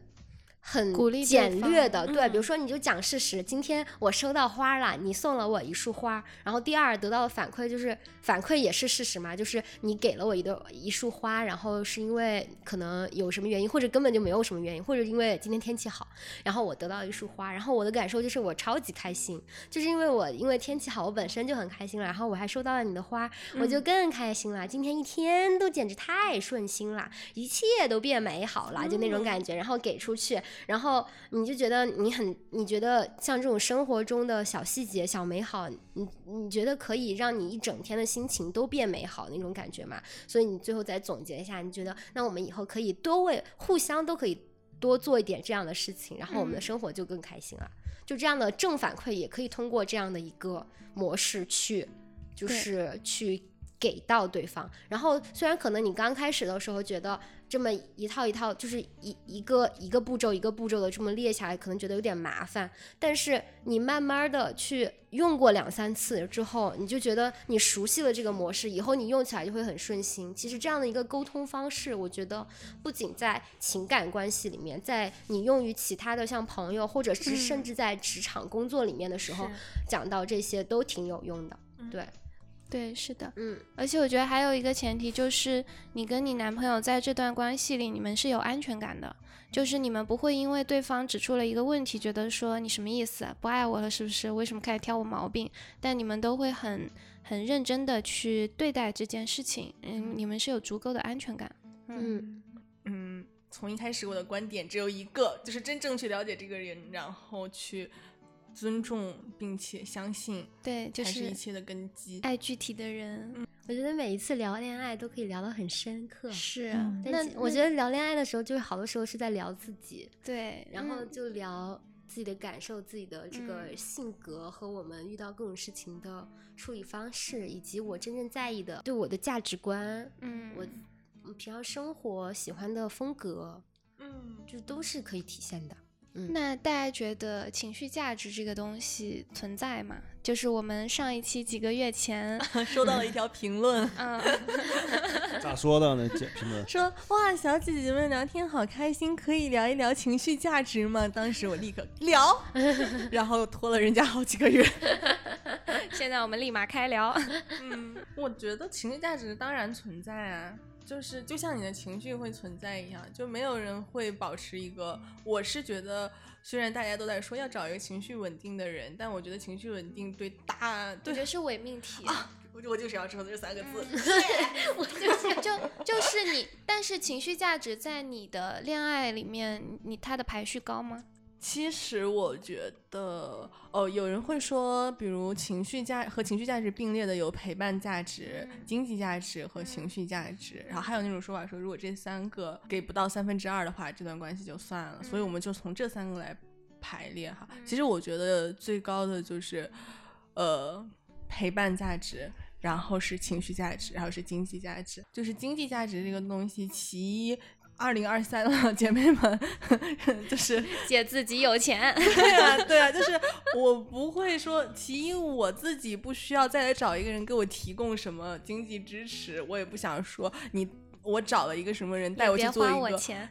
S1: 很简略的，对，比如
S2: 嗯
S1: 说你就讲事实，今天我收到花了，你送了我一束花，然后第二得到的反馈就是反馈也是事实嘛，就是你给了我一朵一束花，然后是因为可能有什么原因，或者根本就没有什么原因，或者因为今天天气好，然后我得到一束花，然后我的感受就是我超级开心，就是因为我因为天气好，我本身就很开心了，然后我还收到了你的花，我就更开心了。今天一天都简直太顺心了，一切都变美好了，就那种感觉。然后给出去，然后你就觉得你很，你觉得像这种生活中的小细节、小美好，你你觉得可以让你一整天的心情都变美好那种感觉嘛？所以你最后再总结一下，你觉得那我们以后可以多为互相都可以多做一点这样的事情，然后我们的
S2: 嗯
S1: 生活就更开心了。就这样的正反馈也可以通过这样的一个模式去，就是去给到对方。然后虽然可能你刚开始的时候觉得这么一套一套，就是一一个一个步骤一个步骤的这么列下来，可能觉得有点麻烦。但是你慢慢的去用过两三次之后，你就觉得你熟悉了这个模式，以后你用起来就会很顺心。其实这样的一个沟通方式，我觉得不仅在情感关系里面，在你用于其他的像朋友，或者是甚至在职场工作里面的时候，讲到这些都挺有用的。对，
S2: 对，是的。
S1: 嗯
S2: 而且我觉得还有一个前提就是，你跟你男朋友在这段关系里，你们是有安全感的，就是你们不会因为对方指出了一个问题，觉得说你什么意思啊，不爱我了是不是？为什么开始挑我毛病？但你们都会很很认真的去对待这件事情，嗯，你们是有足够的安全感。
S1: 嗯
S4: 嗯，从一开始我的观点只有一个，就是真正去了解这个人，然后去尊重并且相信，
S2: 对，就
S4: 是一切的根基。
S2: 爱具体的人。
S1: 我觉得每一次聊恋爱都可以聊得很深刻。
S2: 是那
S1: 我觉得聊恋爱的时候，就是好多时候是在聊自己，
S2: 对，嗯
S1: 然后就聊自己的感受、自己的这个
S2: 嗯
S1: 性格和我们遇到各种事情的处理方式，以及我真正在意的对我的价值观，
S2: 嗯，
S1: 我嗯平常生活喜欢的风格，
S4: 嗯，
S1: 就都是可以体现的。
S2: 那大家觉得情绪价值这个东西存在吗？就是我们上一期几个月前，[LAUGHS]
S4: 收到了一条评论，
S2: 嗯，[LAUGHS]
S3: 咋说的呢？这评论
S4: 说哇，小姐姐们聊天好开心，可以聊一聊情绪价值吗？当时我立刻聊，[LAUGHS] 然后拖了人家好几个月。
S2: 现在我们立马开聊。
S4: 嗯，我觉得情绪价值当然存在啊，就是就像你的情绪会存在一样，就没有人会保持一个。我是觉得，虽然大家都在说要找一个情绪稳定的人，但我觉得情绪稳定对大对
S2: 我觉得是伪命题，
S4: 我我就是要说的这三个字。
S2: 就就是你，但是情绪价值在你的恋爱里面，你它的排序高吗？
S4: 其实我觉得，哦，有人会说，比如情绪价和情绪价值并列的有陪伴价值、经济价值和情绪价值，然后还有那种说法说，如果这三个给不到三分之二的话，这段关系就算了。所以我们就从这三个来排列哈。其实我觉得最高的就是，呃，陪伴价值。然后是情绪价值，然后是经济价值。就是经济价值这个东西，其一二零二三了，[LAUGHS] 姐妹们，[LAUGHS] 就是
S2: 姐自己有钱，
S4: 对啊，对啊，就是我不会说，其一我自己不需要再来找一个人给我提供什么经济支持，我也不想说你我找了一个什么人带我去
S2: 别
S4: 做一个，[LAUGHS]
S2: 花我钱。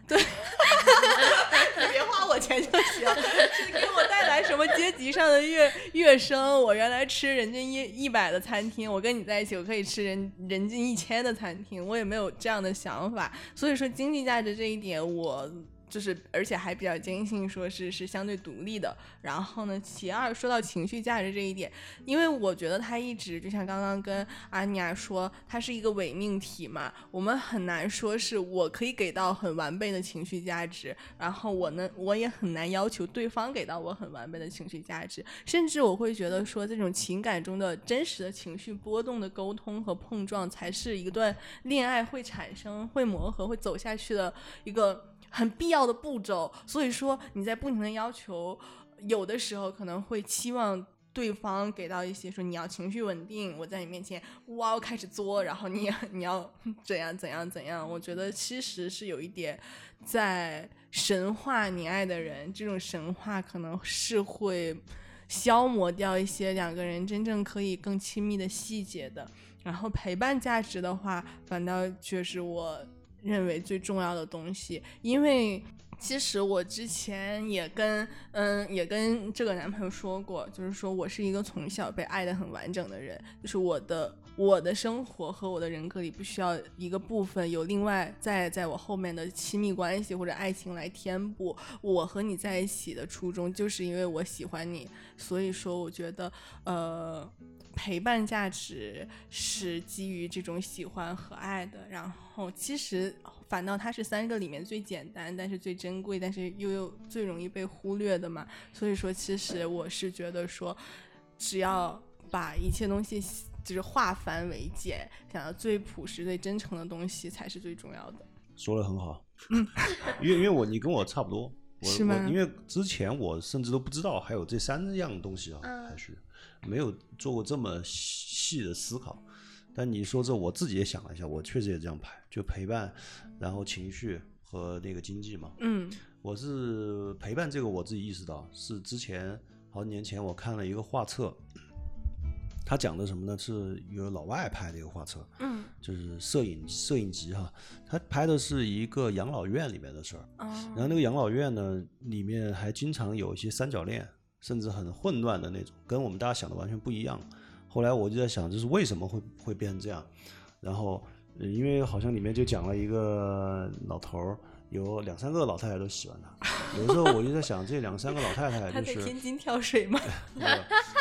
S4: 你别花我钱就行，[LAUGHS] 是给我带来什么阶级上的跃跃升？我原来吃人均一一百的餐厅，我跟你在一起，我可以吃人人均一千的餐厅，我也没有这样的想法。所以说经济价值这一点，我就是而且还比较坚信说是是相对独立的。然后呢，其二说到情绪价值这一点，因为我觉得他一直就像刚刚跟阿尼亚说，他是一个伪命题嘛，我们很难说是我可以给到很完备的情绪价值，然后我呢，我也很难要求对方给到我很完备的情绪价值，甚至我会觉得说，这种情感中的真实的情绪波动的沟通和碰撞，才是一段恋爱会产生、会磨合、会走下去的一个很必要的步骤。所以说，你在不停的要求，有的时候可能会期望。对方给到一些说你要情绪稳定，我在你面前哇我开始作，然后你你要怎样怎样怎样，我觉得其实是有一点在神话你爱的人，这种神话可能是会消磨掉一些两个人真正可以更亲密的细节的。然后陪伴价值的话，反倒却是我认为最重要的东西，因为其实我之前也跟嗯也跟这个男朋友说过，就是说我是一个从小被爱的很完整的人，就是我的我的生活和我的人格里不需要一个部分有另外在在我后面的亲密关系或者爱情来填补。我和你在一起的初衷就是因为我喜欢你，所以说我觉得呃。陪伴价值是基于这种喜欢和爱的，然后其实反倒它是三个里面最简单，但是最珍贵，但是又又最容易被忽略的嘛。所以说，其实我是觉得说，只要把一切东西就是化繁为简，想要最朴实、最真诚的东西才是最重要的。
S3: 说的很好，嗯，因为因为我你跟我差不多，我
S4: 是吗？
S3: 我因为之前我甚至都不知道还有这三样东西啊，
S2: 嗯。
S3: 排序没有做过这么细的思考。但你说这，我自己也想了一下，我确实也这样排，就陪伴，然后情绪和那个经济嘛。
S4: 嗯
S3: 我是陪伴这个，我自己意识到是之前好几年前我看了一个画册，他讲的什么呢？是一个老外拍的一个画册，
S2: 嗯
S3: 就是摄影摄影集哈，他拍的是一个养老院里面的事儿。
S4: 哦
S3: 然后那个养老院呢，里面还经常有一些三角恋，甚至很混乱的那种，跟我们大家想的完全不一样。后来我就在想，就是为什么会会变成这样？然后，呃因为好像里面就讲了一个老头儿，有两三个老太太都喜欢他。有的时候我就在想，这两三个老太太
S4: 他
S3: 就是
S4: 在天津跳水吗？[LAUGHS]
S3: 没有，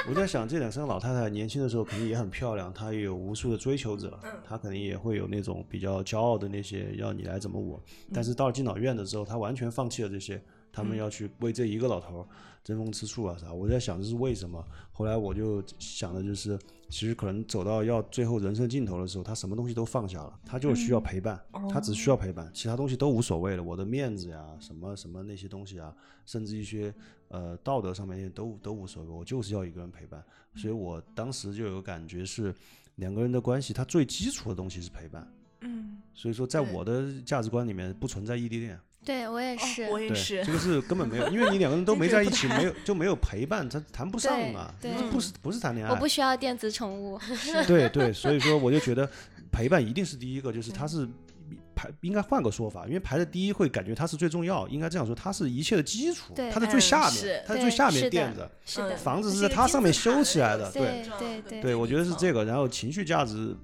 S3: 我在想，这两三个老太太年轻的时候肯定也很漂亮，她也有无数的追求者，她肯定也会有那种比较骄傲的那些要你来怎么我。但是到了敬老院的时候，她完全放弃了这些，他们要去为这一个老头争风吃醋啊啥。我在想这是为什么？后来我就想的就是，其实可能走到要最后人生尽头的时候，他什么东西都放下了，他就需要陪伴，他只需要陪伴，其他东西都无所谓了。我的面子呀，什么什么那些东西啊，甚至一些呃道德上面那些都都无所谓，我就是要一个人陪伴。所以我当时就有个感觉是，两个人的关系，它最基础的东西是陪伴。
S4: 嗯，
S3: 所以说，在我的价值观里面，不存在异地恋。
S2: 对我也
S4: 哦
S2: 是，
S4: 我也是
S3: 这。个是根本没有，[LAUGHS] 因为你两个人都没在一起，[LAUGHS] 没有就没有陪伴，他谈不上嘛，不是不是谈恋爱。
S2: 我不需要电子宠物。[LAUGHS]
S3: 对对，所以说我就觉得陪伴一定是第一个，就是它是排应该换个说法，因为排在第一会感觉它是最重要，应该这样说，它是一切的基础，
S2: 对
S3: 它是最下面，它是最下面垫着，
S2: 是的，
S3: 房子是在它上面修起来的，对
S2: 对对，
S3: 我觉得是这个，然后情绪价值，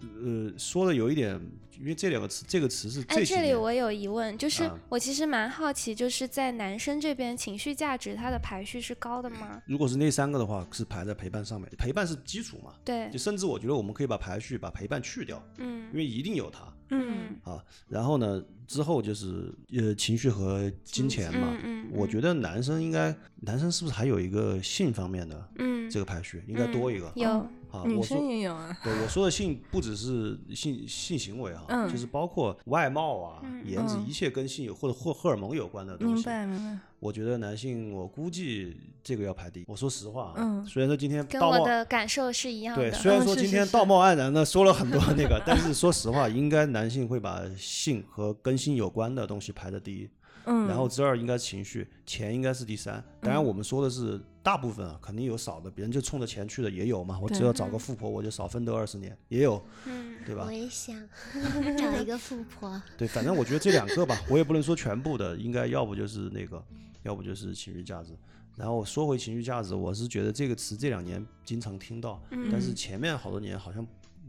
S3: 呃，说的有一点，因为这两个词，这个词是
S2: 哎，
S3: 这
S2: 里我有疑问，就是
S3: 啊
S2: 我其实蛮好奇，就是在男生这边情绪价值它的排序是高的吗？
S3: 如果是那三个的话，是排在陪伴上面，陪伴是基础嘛，
S2: 对
S3: 就，甚至我觉得我们可以把排序把陪伴去掉，
S2: 嗯
S3: 因为一定有它
S2: 嗯
S3: 啊。然后呢，之后就是呃情绪和金钱嘛。
S2: 嗯嗯，
S3: 我觉得男生应该，男生是不是还有一个性方面的
S2: 嗯
S3: 这个排序应该多一个？
S2: 有
S3: 啊，我说
S4: 女生也有啊。
S3: 对我说的性不只是性性行为啊，
S4: 嗯
S3: 就是包括外貌啊、颜值，
S4: 嗯
S3: 一切跟性有或者或荷尔蒙有关的东
S4: 明
S3: 西。
S4: 白明白。
S3: 我觉得男性，我估计这个要排第一。我说实话啊，
S4: 嗯
S3: 虽然说今天
S2: 跟
S3: 道貌
S2: 我的感受是一样
S3: 对，虽然说今天道貌岸然的说了很多那个，但是说实话，应该男性会把性和跟性有关的东西排在第一，
S4: 嗯，
S3: 然后之二应该情绪，钱应该是第三。当然，我们说的是大部分啊，肯定有少的，别人就冲着钱去的也有嘛。我只要找个富婆，我就少奋斗二十年，也有，
S2: 嗯，
S3: 对吧
S1: 我？也想 [LAUGHS] 找一个富婆。
S3: 对，反正我觉得这两个吧，我也不能说全部的，应该要不就是那个，要不就是情绪价值。然后说回情绪价值，我是觉得这个词这两年经常听到，但是前面好多年好像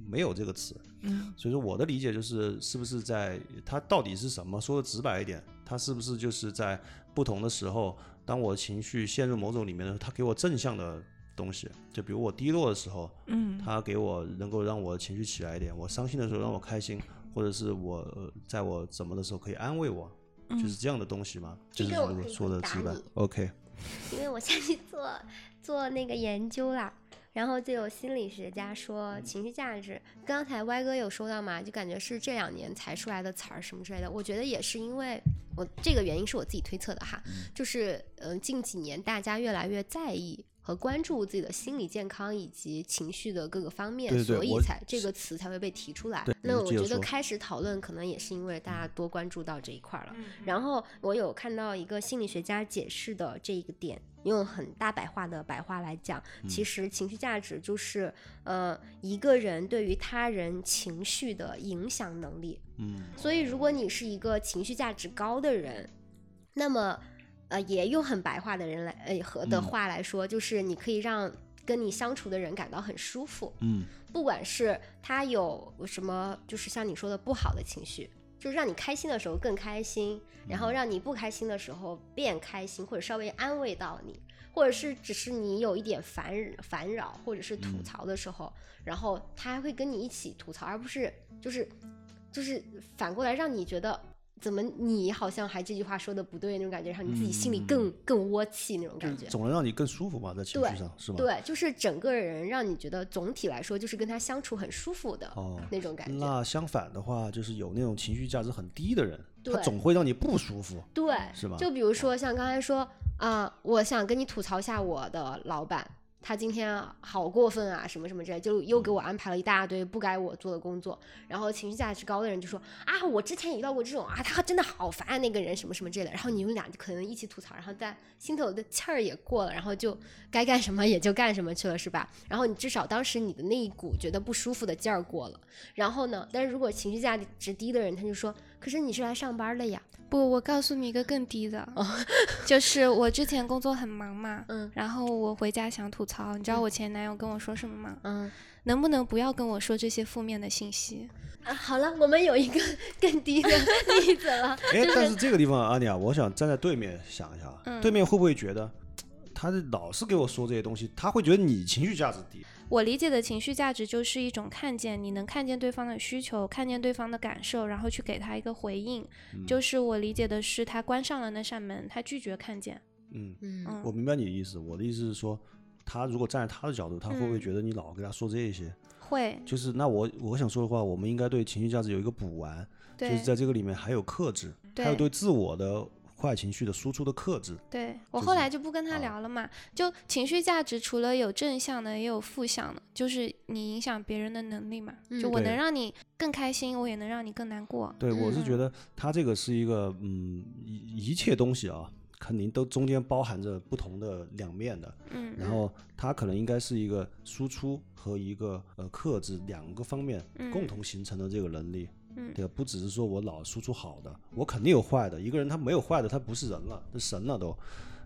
S3: 没有这个词。
S4: 嗯
S3: 所以说我的理解就是，是不是在它到底是什么？说的直白一点，它是不是就是在不同的时候，当我情绪陷入某种里面的时候，它给我正向的东西，就比如我低落的时候，
S4: 嗯。
S3: 它给我能够让我情绪起来一点；我伤心的时候让我开心，或者是我、呃、在我怎么的时候可以安慰我，就是这样的东西嘛。就是
S1: 我
S3: 说的
S1: 回答
S3: 直白，OK，
S1: 因为我下去做做那个研究啦，然后就有心理学家说情绪价值，刚才歪哥有说到嘛，就感觉是这两年才出来的词儿什么之类的。我觉得也是因为我这个原因是我自己推测的哈，就是嗯、呃近几年大家越来越在意。和关注自己的心理健康以及情绪的各个方面，
S3: 对对对
S1: 所以才这个词才会被提出来。那我觉得开始讨论，可能也是因为大家多关注到这一块儿了。
S4: 嗯
S1: 然后我有看到一个心理学家解释的这一个点，用很大白话的白话来讲，其实情绪价值就是呃一个人对于他人情绪的影响能力。
S3: 嗯，
S1: 所以如果你是一个情绪价值高的人，那么呃也用很白话的人来呃和的
S3: 嗯
S1: 话来说，就是你可以让跟你相处的人感到很舒服。
S3: 嗯，
S1: 不管是他有什么，就是像你说的不好的情绪，就是让你开心的时候更开心，然后让你不开心的时候变开心，或者稍微安慰到你，或者是只是你有一点烦烦扰或者是吐槽的时候，然后他还会跟你一起吐槽，而不是就是就是反过来让你觉得。怎么你好像还这句话说的不对那种感觉，让你自己心里更、更窝气那种感觉。
S3: 总能让你更舒服吧，在情绪上是吗？
S1: 对，就是整个人让你觉得总体来说就是跟他相处很舒服的
S3: 哦
S1: 那种感觉。
S3: 那相反的话，就是有那种情绪价值很低的人，他总会让你不舒服。
S1: 对，
S3: 是吧
S1: 就比如说像刚才说啊、我想跟你吐槽一下我的老板，他今天好过分啊，什么什么之类，就又给我安排了一大堆不该我做的工作。然后情绪价值高的人就说啊，我之前也遇到过这种啊，他真的好烦啊，那个人什么什么之类的。然后你们俩就可能一起吐槽，然后在心头的气儿也过了，然后就该干什么也就干什么去了，是吧？然后你至少当时你的那一股觉得不舒服的劲儿过了。然后呢，但是如果情绪价值低的人，他就说，可是你是来上班的呀，
S2: 不，我告诉你一个更低的，就是我之前工作很忙嘛，[LAUGHS]
S1: 嗯
S2: 然后我回家想吐槽，你知道我前男友跟我说什么吗？
S1: 嗯。
S2: 能不能不要跟我说这些负面的信息？
S1: 啊，好了，我们有一个更低的 [LAUGHS] 例子了，
S3: 哎，
S1: 就是
S3: 但是这个地方，阿尼亚，我想站在对面想一下，
S2: 嗯
S3: 对面会不会觉得他老是给我说这些东西，他会觉得你情绪价值低？
S2: 我理解的情绪价值就是一种看见，你能看见对方的需求，看见对方的感受，然后去给他一个回应。就是我理解的是，他关上了那扇门，他拒绝看见。
S3: 嗯，
S1: 嗯
S2: 嗯
S3: 我明白你的意思。我的意思是说，他如果站在他的角度，他会不会
S2: 嗯
S3: 觉得你老给他说这些？
S2: 会，
S3: 就是那我我想说的话，我们应该对情绪价值有一个补完，就是在这个里面还有克制，还有
S2: 对
S3: 对自我的坏情绪的输出的克制。
S2: 对我后来就不跟他
S3: 啊
S2: 聊了嘛。就情绪价值除了有正向的，也有负向的，就是你影响别人的能力嘛。就
S1: 嗯
S2: 我能让你更开心，我也能让你更难过。
S3: 对，我是
S2: 嗯
S3: 觉得他这个是一个，嗯，一一切东西啊，肯定都中间包含着不同的两面的。
S2: 嗯，
S3: 然后它可能应该是一个输出和一个呃克制两个方面共同形成的这个能力。
S2: 嗯
S3: 对吧，不只是说我老输出好的，我肯定有坏的。一个人他没有坏的，他不是人了，他神了都，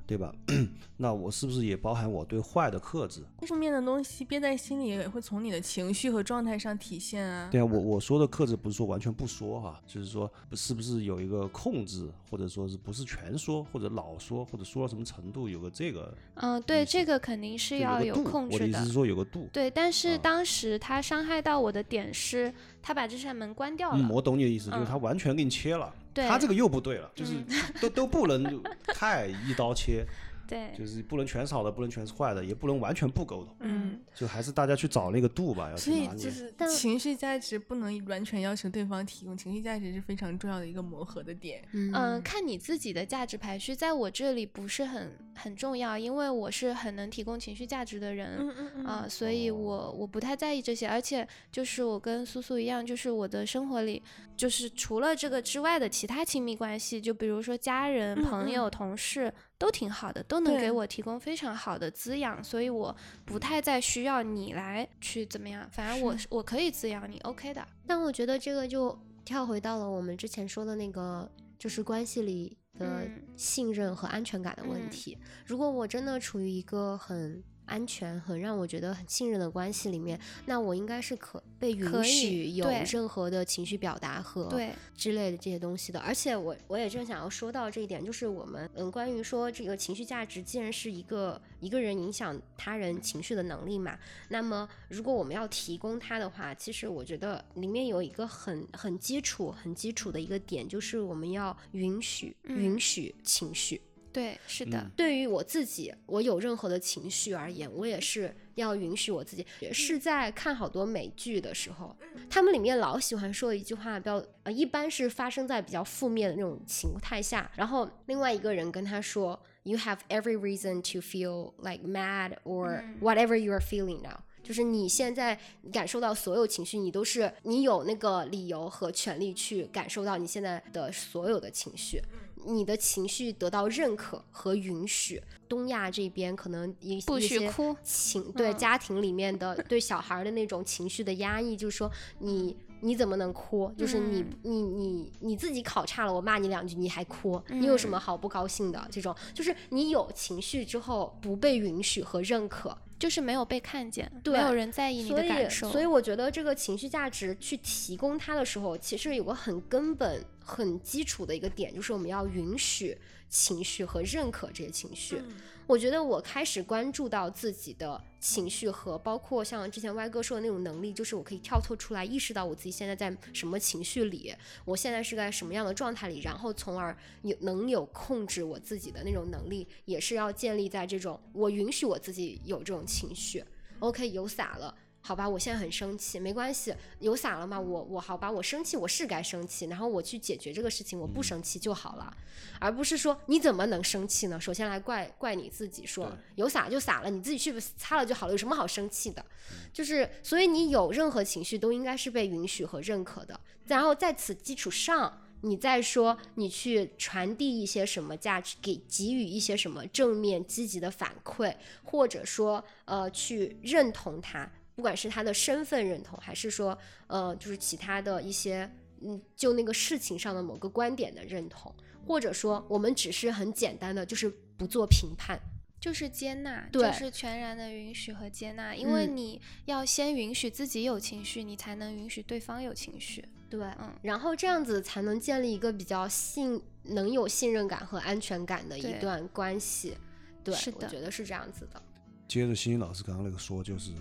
S3: 对吧？[CLEARS THROAT] 那我是不是也包含我对坏的克制？
S4: 负面的东西憋在心里，也会从你的情绪和状态上体现啊。
S3: 对啊，我我说的克制不是说完全不说哈、就是说是不是有一个控制，或者说是不是全说，或者老说，或者说到什么程度，有个这个
S2: 嗯、对，这个肯定是要有。控制的
S3: 我的意思是。说有个度。
S2: 对，但是
S3: 啊
S2: 当时他伤害到我的点是，他把这扇门关掉了。
S3: 嗯，我懂你的意思，就是
S2: 嗯
S3: 他完全给你切了。
S2: 对
S3: 他这个又不对了，就是都都不能 [LAUGHS] 太一刀切。
S2: 对，
S3: 就是不能全是好的，不能全是坏的，也不能完全不沟通，
S4: 嗯，
S3: 就还是大家去找那个度吧，要
S4: 所以
S3: 去拿捏。
S4: 就是情绪价值不能完全要求对方提供，情绪价值是非常重要的一个磨合的点。
S2: 嗯、
S1: 嗯
S2: 看你自己的价值排序，在我这里不是很很重要，因为我是很能提供情绪价值的人。
S4: 嗯嗯
S2: 啊、所以我我不太在意这些，而且就是我跟苏苏一样，就是我的生活里，就是除了这个之外的其他亲密关系，就比如说家人、
S4: 嗯
S2: 朋友、同事，都挺好的，都能给我提供非常好的滋养，所以我不太再需要你来去怎么样，反正我我可以滋养你，OK 的。
S1: 但我觉得这个就跳回到了我们之前说的那个，就是关系里的
S2: 嗯
S1: 信任和安全感的问
S2: 嗯
S1: 题。如果我真的处于一个很安全、很让我觉得很信任的关系里面，那我应该是可被允许有任何的情绪表达和
S2: 对，
S1: 之类的这些东西的。而且我我也正想要说到这一点，就是我们嗯，关于说这个情绪价值，既然是一个一个人影响他人情绪的能力嘛，那么如果我们要提供它的话，其实我觉得里面有一个很很基础、很基础的一个点，就是我们要允许
S2: 嗯
S1: 允许情绪。
S2: 对，是的，
S3: 嗯。
S1: 对于我自己，我有任何的情绪而言，我也是要允许我自己。也是在看好多美剧的时候，他们里面老喜欢说一句话，比较呃，一般是发生在比较负面的那种情态下，然后另外一个人跟他说，You have every reason to feel like mad or
S2: 嗯。
S1: whatever you are feeling now。就是你现在感受到所有情绪，你都是你有那个理由和权利去感受到你现在的所有的情绪。你的情绪得到认可和允许。东亚这边可能一
S2: 不
S1: 一些
S2: 许哭
S1: 情对
S2: 嗯
S1: 家庭里面的对小孩的那种情绪的压抑，就是说你你怎么能哭？就是你
S2: 嗯。
S1: 你你你自己考差了，我骂你两句你还哭，你有什么好不高兴的？这种就是你有情绪之后不被允许和认可，
S2: 就是没有被看见，没有人在意你的感受，
S1: 所以我觉得这个情绪价值去提供它的时候，其实有个很根本、很基础的一个点，就是我们要允许情绪和认可这些情绪。我觉得我开始关注到自己的情绪和包括像之前歪哥说的那种能力，就是我可以跳脱出来，意识到我自己现在在什么情绪里，我现在是在什么样的状态里，然后从而有能有控制我自己的那种能力，也是要建立在这种我允许我自己有这种情绪。OK，有洒了。好吧，我现在很生气，没关系，有撒了嘛，我我好吧，我生气，我是该生气，然后我去解决这个事情，我不生气就好了，而不是说你怎么能生气呢？首先来怪怪你自己说，
S3: 对
S1: 有撒就撒了，你自己去擦了就好了，有什么好生气的？就是所以你有任何情绪都应该是被允许和认可的，然后在此基础上。你再说，你去传递一些什么价值，给给予一些什么正面积极的反馈，或者说，呃，去认同他，不管是他的身份认同，还是说，呃，就是其他的一些，嗯，就那个事情上的某个观点的认同，或者说，我们只是很简单的，就是不做评判，
S2: 就是接纳，
S1: 对
S2: 就是全然的允许和接纳，因为
S1: 嗯
S2: 你要先允许自己有情绪，你才能允许对方有情绪。
S1: 对，
S2: 嗯
S1: 然后这样子才能建立一个比较信，能有信任感和安全感的一段关系。对，
S2: 是的
S1: 我觉得是这样子的。
S3: 接着欣欣老师刚刚那个说，就是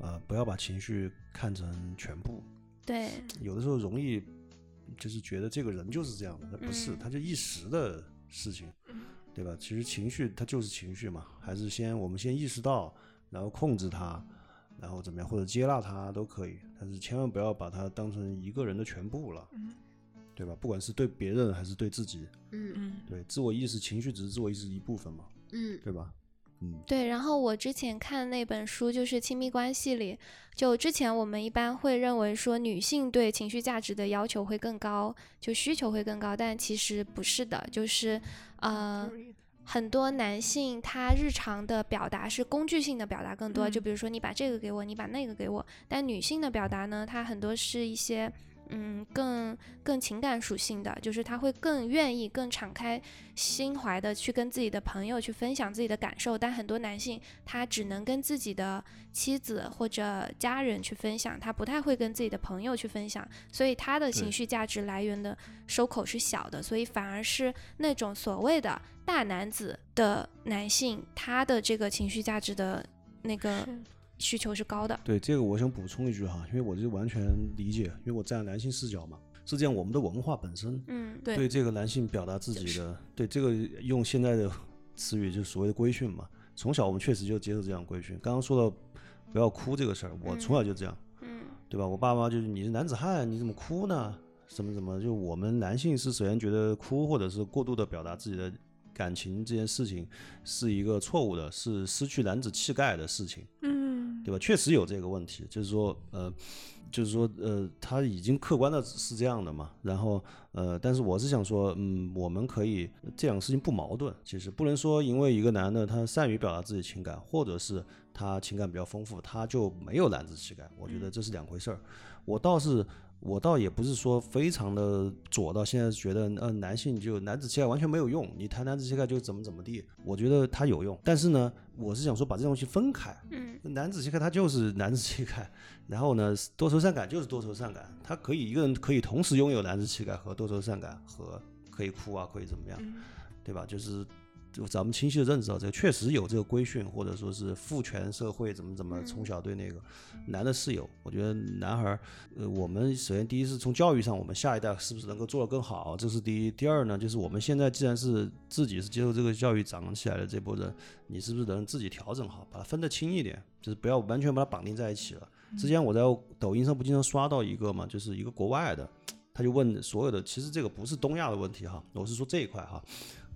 S3: 呃，不要把情绪看成全部，
S2: 对，
S3: 有的时候容易就是觉得这个人就是这样的，那不是，
S2: 嗯
S3: 他就一时的事情，对吧？其实情绪它就是情绪嘛，还是先我们先意识到，然后控制它，然后怎么样，或者接纳它都可以，但是千万不要把它当成一个人的全部了，对吧？不管是对别人还是对自己，
S1: 嗯
S4: 嗯
S3: 对自我意识，情绪只是自我意识一部分嘛，
S1: 嗯
S3: 对吧？嗯，
S2: 对，然后我之前看那本书，就是亲密关系里，就之前我们一般会认为说女性对情绪价值的要求会更高，就需求会更高，但其实不是的，就是呃。很多男性他日常的表达是工具性的表达更多，就
S4: 嗯
S2: 比如说你把这个给我，你把那个给我。但女性的表达呢，它很多是一些嗯更更情感属性的，就是他会更愿意、更敞开心怀的去跟自己的朋友去分享自己的感受。但很多男性他只能跟自己的妻子或者家人去分享，他不太会跟自己的朋友去分享，所以他的情绪价值来源的收口是小的，所以反而是那种所谓的大男子的男性，他的这个情绪价值的那个需求是高的。
S3: 对这个我想补充一句哈，因为我这完全理解，因为我站在男性视角嘛，是这样，我们的文化本身
S2: 嗯，
S4: 对
S3: 对这个男性表达自己的，对这个用现在的词语，就是所谓的规训嘛。从小我们确实就接受这样规训。刚刚说到不要哭这个事儿，我从小就这样，
S2: 嗯
S3: 对吧？我爸妈就是你是男子汉，你怎么哭呢？什么什么？就我们男性是首先觉得哭或者是过度的表达自己的感情这件事情是一个错误的，是失去男子气概的事情。
S4: 嗯
S3: 对吧？确实有这个问题，就是说，呃，就是说，呃，他已经客观的是这样的嘛。然后，呃，但是我是想说，嗯，我们可以这两个事情不矛盾，其实不能说因为一个男的他善于表达自己情感，或者是他情感比较丰富，他就没有男子气概。我觉得这是两回事儿。我倒是。我倒也不是说非常的左到现在觉得，呃，男性就男子气概完全没有用，你谈男子气概就怎么怎么地。我觉得他有用，但是呢，我是想说把这东西分开。
S2: 嗯
S3: 男子气概它就是男子气概，然后呢，多愁善感就是多愁善感，他可以一个人可以同时拥有男子气概和多愁善感和可以哭啊，可以怎么样，对吧？就是就咱们清晰的认识到这个确实有这个规训，或者说是父权社会怎么怎么从小对那个男的是有。我觉得男孩儿，呃，我们首先第一是从教育上，我们下一代是不是能够做得更好，这是第一。第二呢，就是我们现在既然是自己是接受这个教育长起来的这波人，你是不是能自己调整好，把它分得清一点，就是不要完全把它绑定在一起了。之前我在抖音上不经常刷到一个嘛，就是一个国外的，他就问所有的，其实这个不是东亚的问题哈，我是说这一块哈，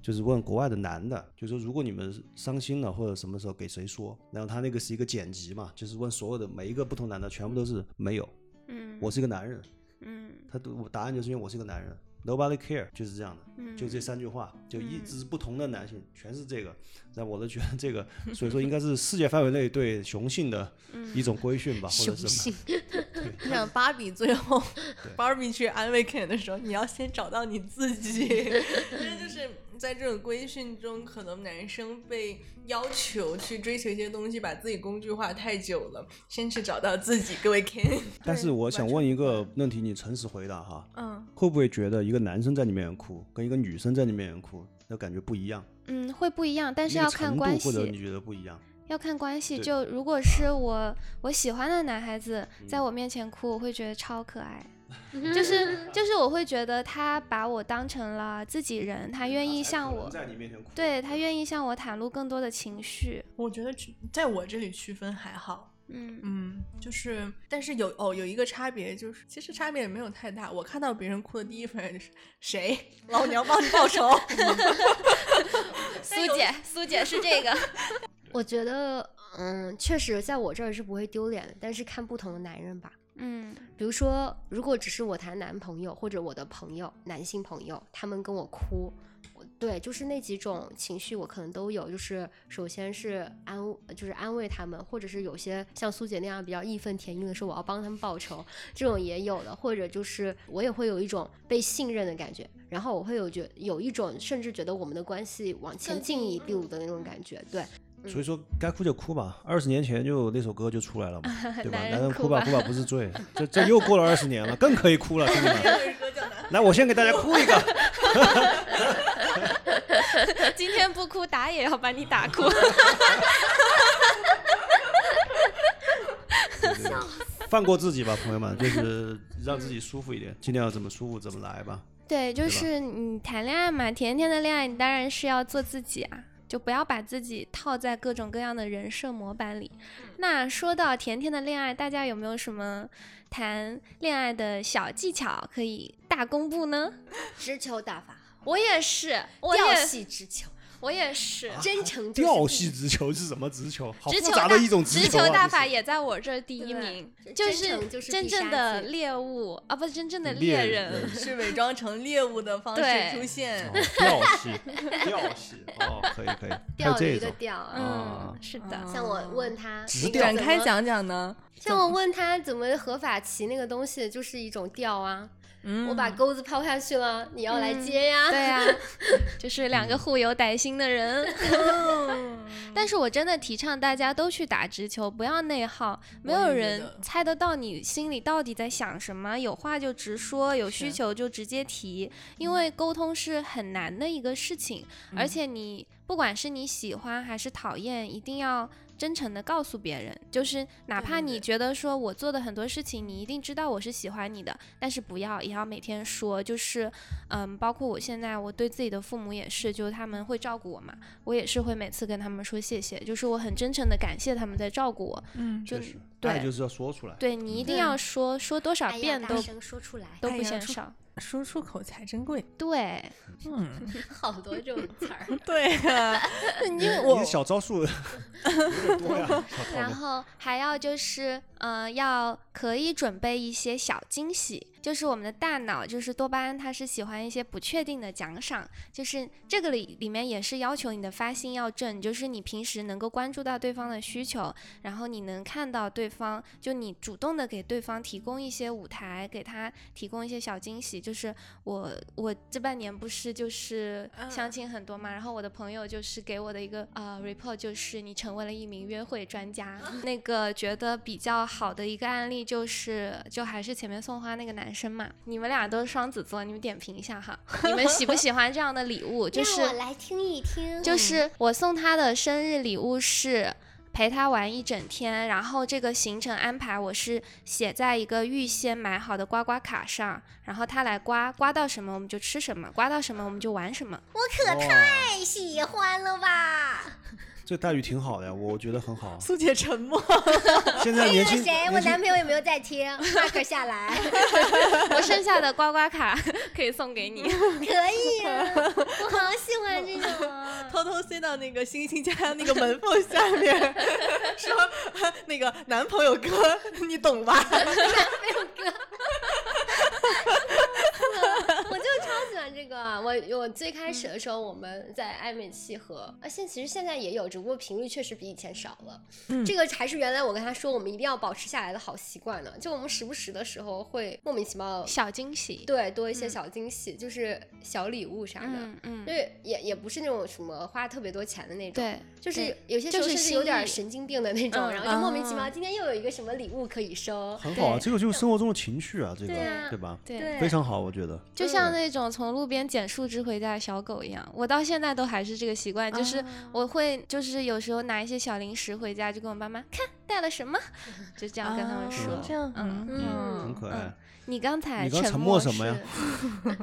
S3: 就是问国外的男的，就说如果你们伤心了或者什么时候给谁说，然后他那个是一个剪辑嘛，就是问所有的每一个不同男的全部都是没有，
S2: 嗯。
S3: 我是一个男人，
S2: 嗯。
S3: 他都答案就是因为我是一个男人，nobody care 就是这样的，
S2: 嗯。
S3: 就这三句话，就一直是不同的男性全是这个，那我都觉得这个，所以说应该是世界范围内对雄性的一种规训吧，或者
S1: 雄
S3: 什么。
S4: 你想芭比最后芭比去安慰 Ken 的时候，你要先找到你自己，[LAUGHS] 这就是在这种规训中，可能男生被要求去追求一些东西，把自己工具化太久了，先去找到自己。各位 Ken，[LAUGHS]
S3: 但是我想问一个问题，你诚实回答哈，
S4: 嗯，
S3: 会不会觉得一个男生在里面哭，跟一个女生在里面哭，那感觉不一样？
S2: 嗯，会不一样，但是要看关系。
S3: 或者你觉得不一样？
S2: 要看关系，就如果是我我喜欢的男孩子
S3: 嗯
S2: 在我面前哭，我会觉得超可爱。就是就是我会觉得他把我当成了自己人，他愿意向我，
S3: 在你面前哭，
S2: 对他愿意向我袒露更多的情绪。
S4: 我觉得区在我这里区分还好。
S2: 嗯
S4: 嗯，就是，但是有哦，有一个差别，就是其实差别也没有太大。我看到别人哭的第一反应就是谁，老娘帮你报仇。[LAUGHS]
S2: 苏姐，苏姐是这个，
S1: 我觉得，嗯，确实在我这儿是不会丢脸的，但是看不同的男人吧。
S2: 嗯
S1: 比如说，如果只是我谈男朋友或者我的朋友，男性朋友，他们跟我哭，我对，就是那几种情绪我可能都有。就是首先是安，就是安慰他们，或者是有些像苏姐那样比较义愤填膺的说我要帮他们报仇，这种也有的。或者就是我也会有一种被信任的感觉，然后我会有觉有一种甚至觉得我们的关系往前进一步的那种感觉。对，
S3: 所以说该哭就哭吧。二十年前就那首歌就出来了嘛，[LAUGHS] 对吧？
S2: 男人哭吧
S3: 哭吧不是罪，这这又过了二十年了，更可以哭了，兄弟们。来，我先给大家哭一个。[LAUGHS]
S2: 今天不哭打也要把你打哭。
S3: 放过自己吧，朋友们，就是让自己舒服一点，尽量怎么舒服怎么来吧。
S2: 对，就是你谈恋爱嘛，甜甜的恋爱，你当然是要做自己啊，就不要把自己套在各种各样的人设模板里。那说到甜甜的恋爱，大家有没有什么谈恋爱的小技巧可以大公布呢？
S1: 直球打法，
S2: 我也是，我
S1: 调
S2: 也
S1: 戏直球，
S2: 我也是。
S1: 真诚就是
S3: 吊戏直球是什么直球？好
S2: 直球大
S3: 复杂的一种
S2: 直
S3: 球啊！
S2: 大
S3: 这是
S2: 法也在我这儿第一名，就是
S1: 就是
S2: 真正的猎物啊，不是真正的
S3: 猎
S2: 猎人。[LAUGHS]
S4: 是伪装成猎物的方式出现。
S3: 哦吊戏，调戏哦，可以可以，
S1: 钓鱼的钓啊。
S2: 嗯
S3: 啊，
S2: 是的。
S1: 像我问他
S4: 展开讲讲呢？
S1: 像我问他怎么合法骑那个东西，就是一种钓啊。
S4: 嗯
S1: 我把钩子抛下去了，你要来接呀。
S2: 对呀、[LAUGHS] 就是两个互有歹心的人。[LAUGHS] 但是我真的提倡大家都去打直球，不要内耗。没有人猜得到你心里到底在想什么，有话就直说，有需求就直接提，因为沟通是很难的一个事情，而且你不管是你喜欢还是讨厌，一定要真诚的告诉别人，就是哪怕你觉得说我做的很多事情，你一定知道我是喜欢你的，但是不要也要每天说，就是嗯，包括我现在我对自己的父母也是，就是他们会照顾我嘛，我也是会每次跟他们说谢谢，就是我很真诚的感谢他们在照顾我，
S4: 嗯，
S2: 就
S3: 是
S2: 对
S3: 爱就是要说出来。
S2: 对你一定要说说多少遍都
S1: 声说出来，
S2: 都不嫌少，
S4: 说出口才珍贵。
S2: 对。
S4: 嗯，[LAUGHS]
S1: 好多这种词儿。[LAUGHS]
S4: 对啊，因为
S3: 你
S4: 我
S3: 的小招数有点多呀，[LAUGHS] 小套路。
S2: 然后还要就是，呃，要可以准备一些小惊喜。就是我们的大脑，就是多巴胺，它是喜欢一些不确定的奖赏。就是这个里里面也是要求你的发心要正，就是你平时能够关注到对方的需求，然后你能看到对方，就你主动的给对方提供一些舞台，给他提供一些小惊喜。就是我我这半年不是就是
S4: 嗯
S2: 相亲很多嘛，然后我的朋友就是给我的一个呃 report 就是你成为了一名约会专家。[LAUGHS] 那个觉得比较好的一个案例就是，就还是前面送花那个男生嘛，你们俩都是双子座，你们点评一下哈，[LAUGHS] 你们喜不喜欢这样的礼物？[LAUGHS] 就是
S1: 让我来听一听。
S2: 就是我送他的生日礼物是陪他玩一整天，然后这个行程安排我是写在一个预先买好的刮刮卡上，然后他来刮，刮到什么我们就吃什么，刮到什么我们就玩什么。
S1: 我可，太喜欢了吧！[LAUGHS]
S3: 这待遇挺好的呀，我觉得很好。
S4: 苏姐沉默。[LAUGHS]
S3: 现在年轻
S1: 那个谁，我男朋友有没有在听？[LAUGHS] mark 下来，[LAUGHS]
S2: 我剩下的刮刮卡可以送给你。
S1: 可以啊，我好喜欢这种啊。
S4: 偷偷塞到那个星星家那个门缝下面，说那个男朋友哥，你懂吧？
S1: 我就超喜欢这个。[LAUGHS] 我我最开始的时候，我们在暧昧契合啊，现其实现在也有，只不过频率确实比以前少了。
S4: 嗯
S1: 这个还是原来我跟他说，我们一定要保持下来的好习惯呢。就我们时不时的时候会莫名其妙，
S2: 小惊喜，
S1: 对，多一些小惊喜，就是小礼物啥的。
S2: 嗯嗯
S1: 就，是也也不是那种什么花特别多钱的那种，
S2: 对，
S1: 就是有些时候
S2: 是
S1: 甚至有点神经病的那种，
S2: 嗯
S1: 然后就莫名其妙，
S4: 啊
S1: 今天又有一个什么礼物可以收，
S3: 很好啊，这个就是生活中的情趣啊，这个
S1: 对啊
S3: 对吧？
S2: 对
S3: 非常好，我觉得。
S2: 就像那种从路边捡树枝回家的小狗一样，我到现在都还是这个习惯，就是
S1: 啊
S2: 我会就是有时候拿一些小零食回家，就跟我爸妈看带了什么，[LAUGHS] 就这样跟他们说。
S3: 啊
S4: 这样，
S2: 嗯
S1: 嗯
S3: 很可爱。
S2: 你刚才
S3: 你刚沉
S2: 默
S3: 默什么呀 [LAUGHS]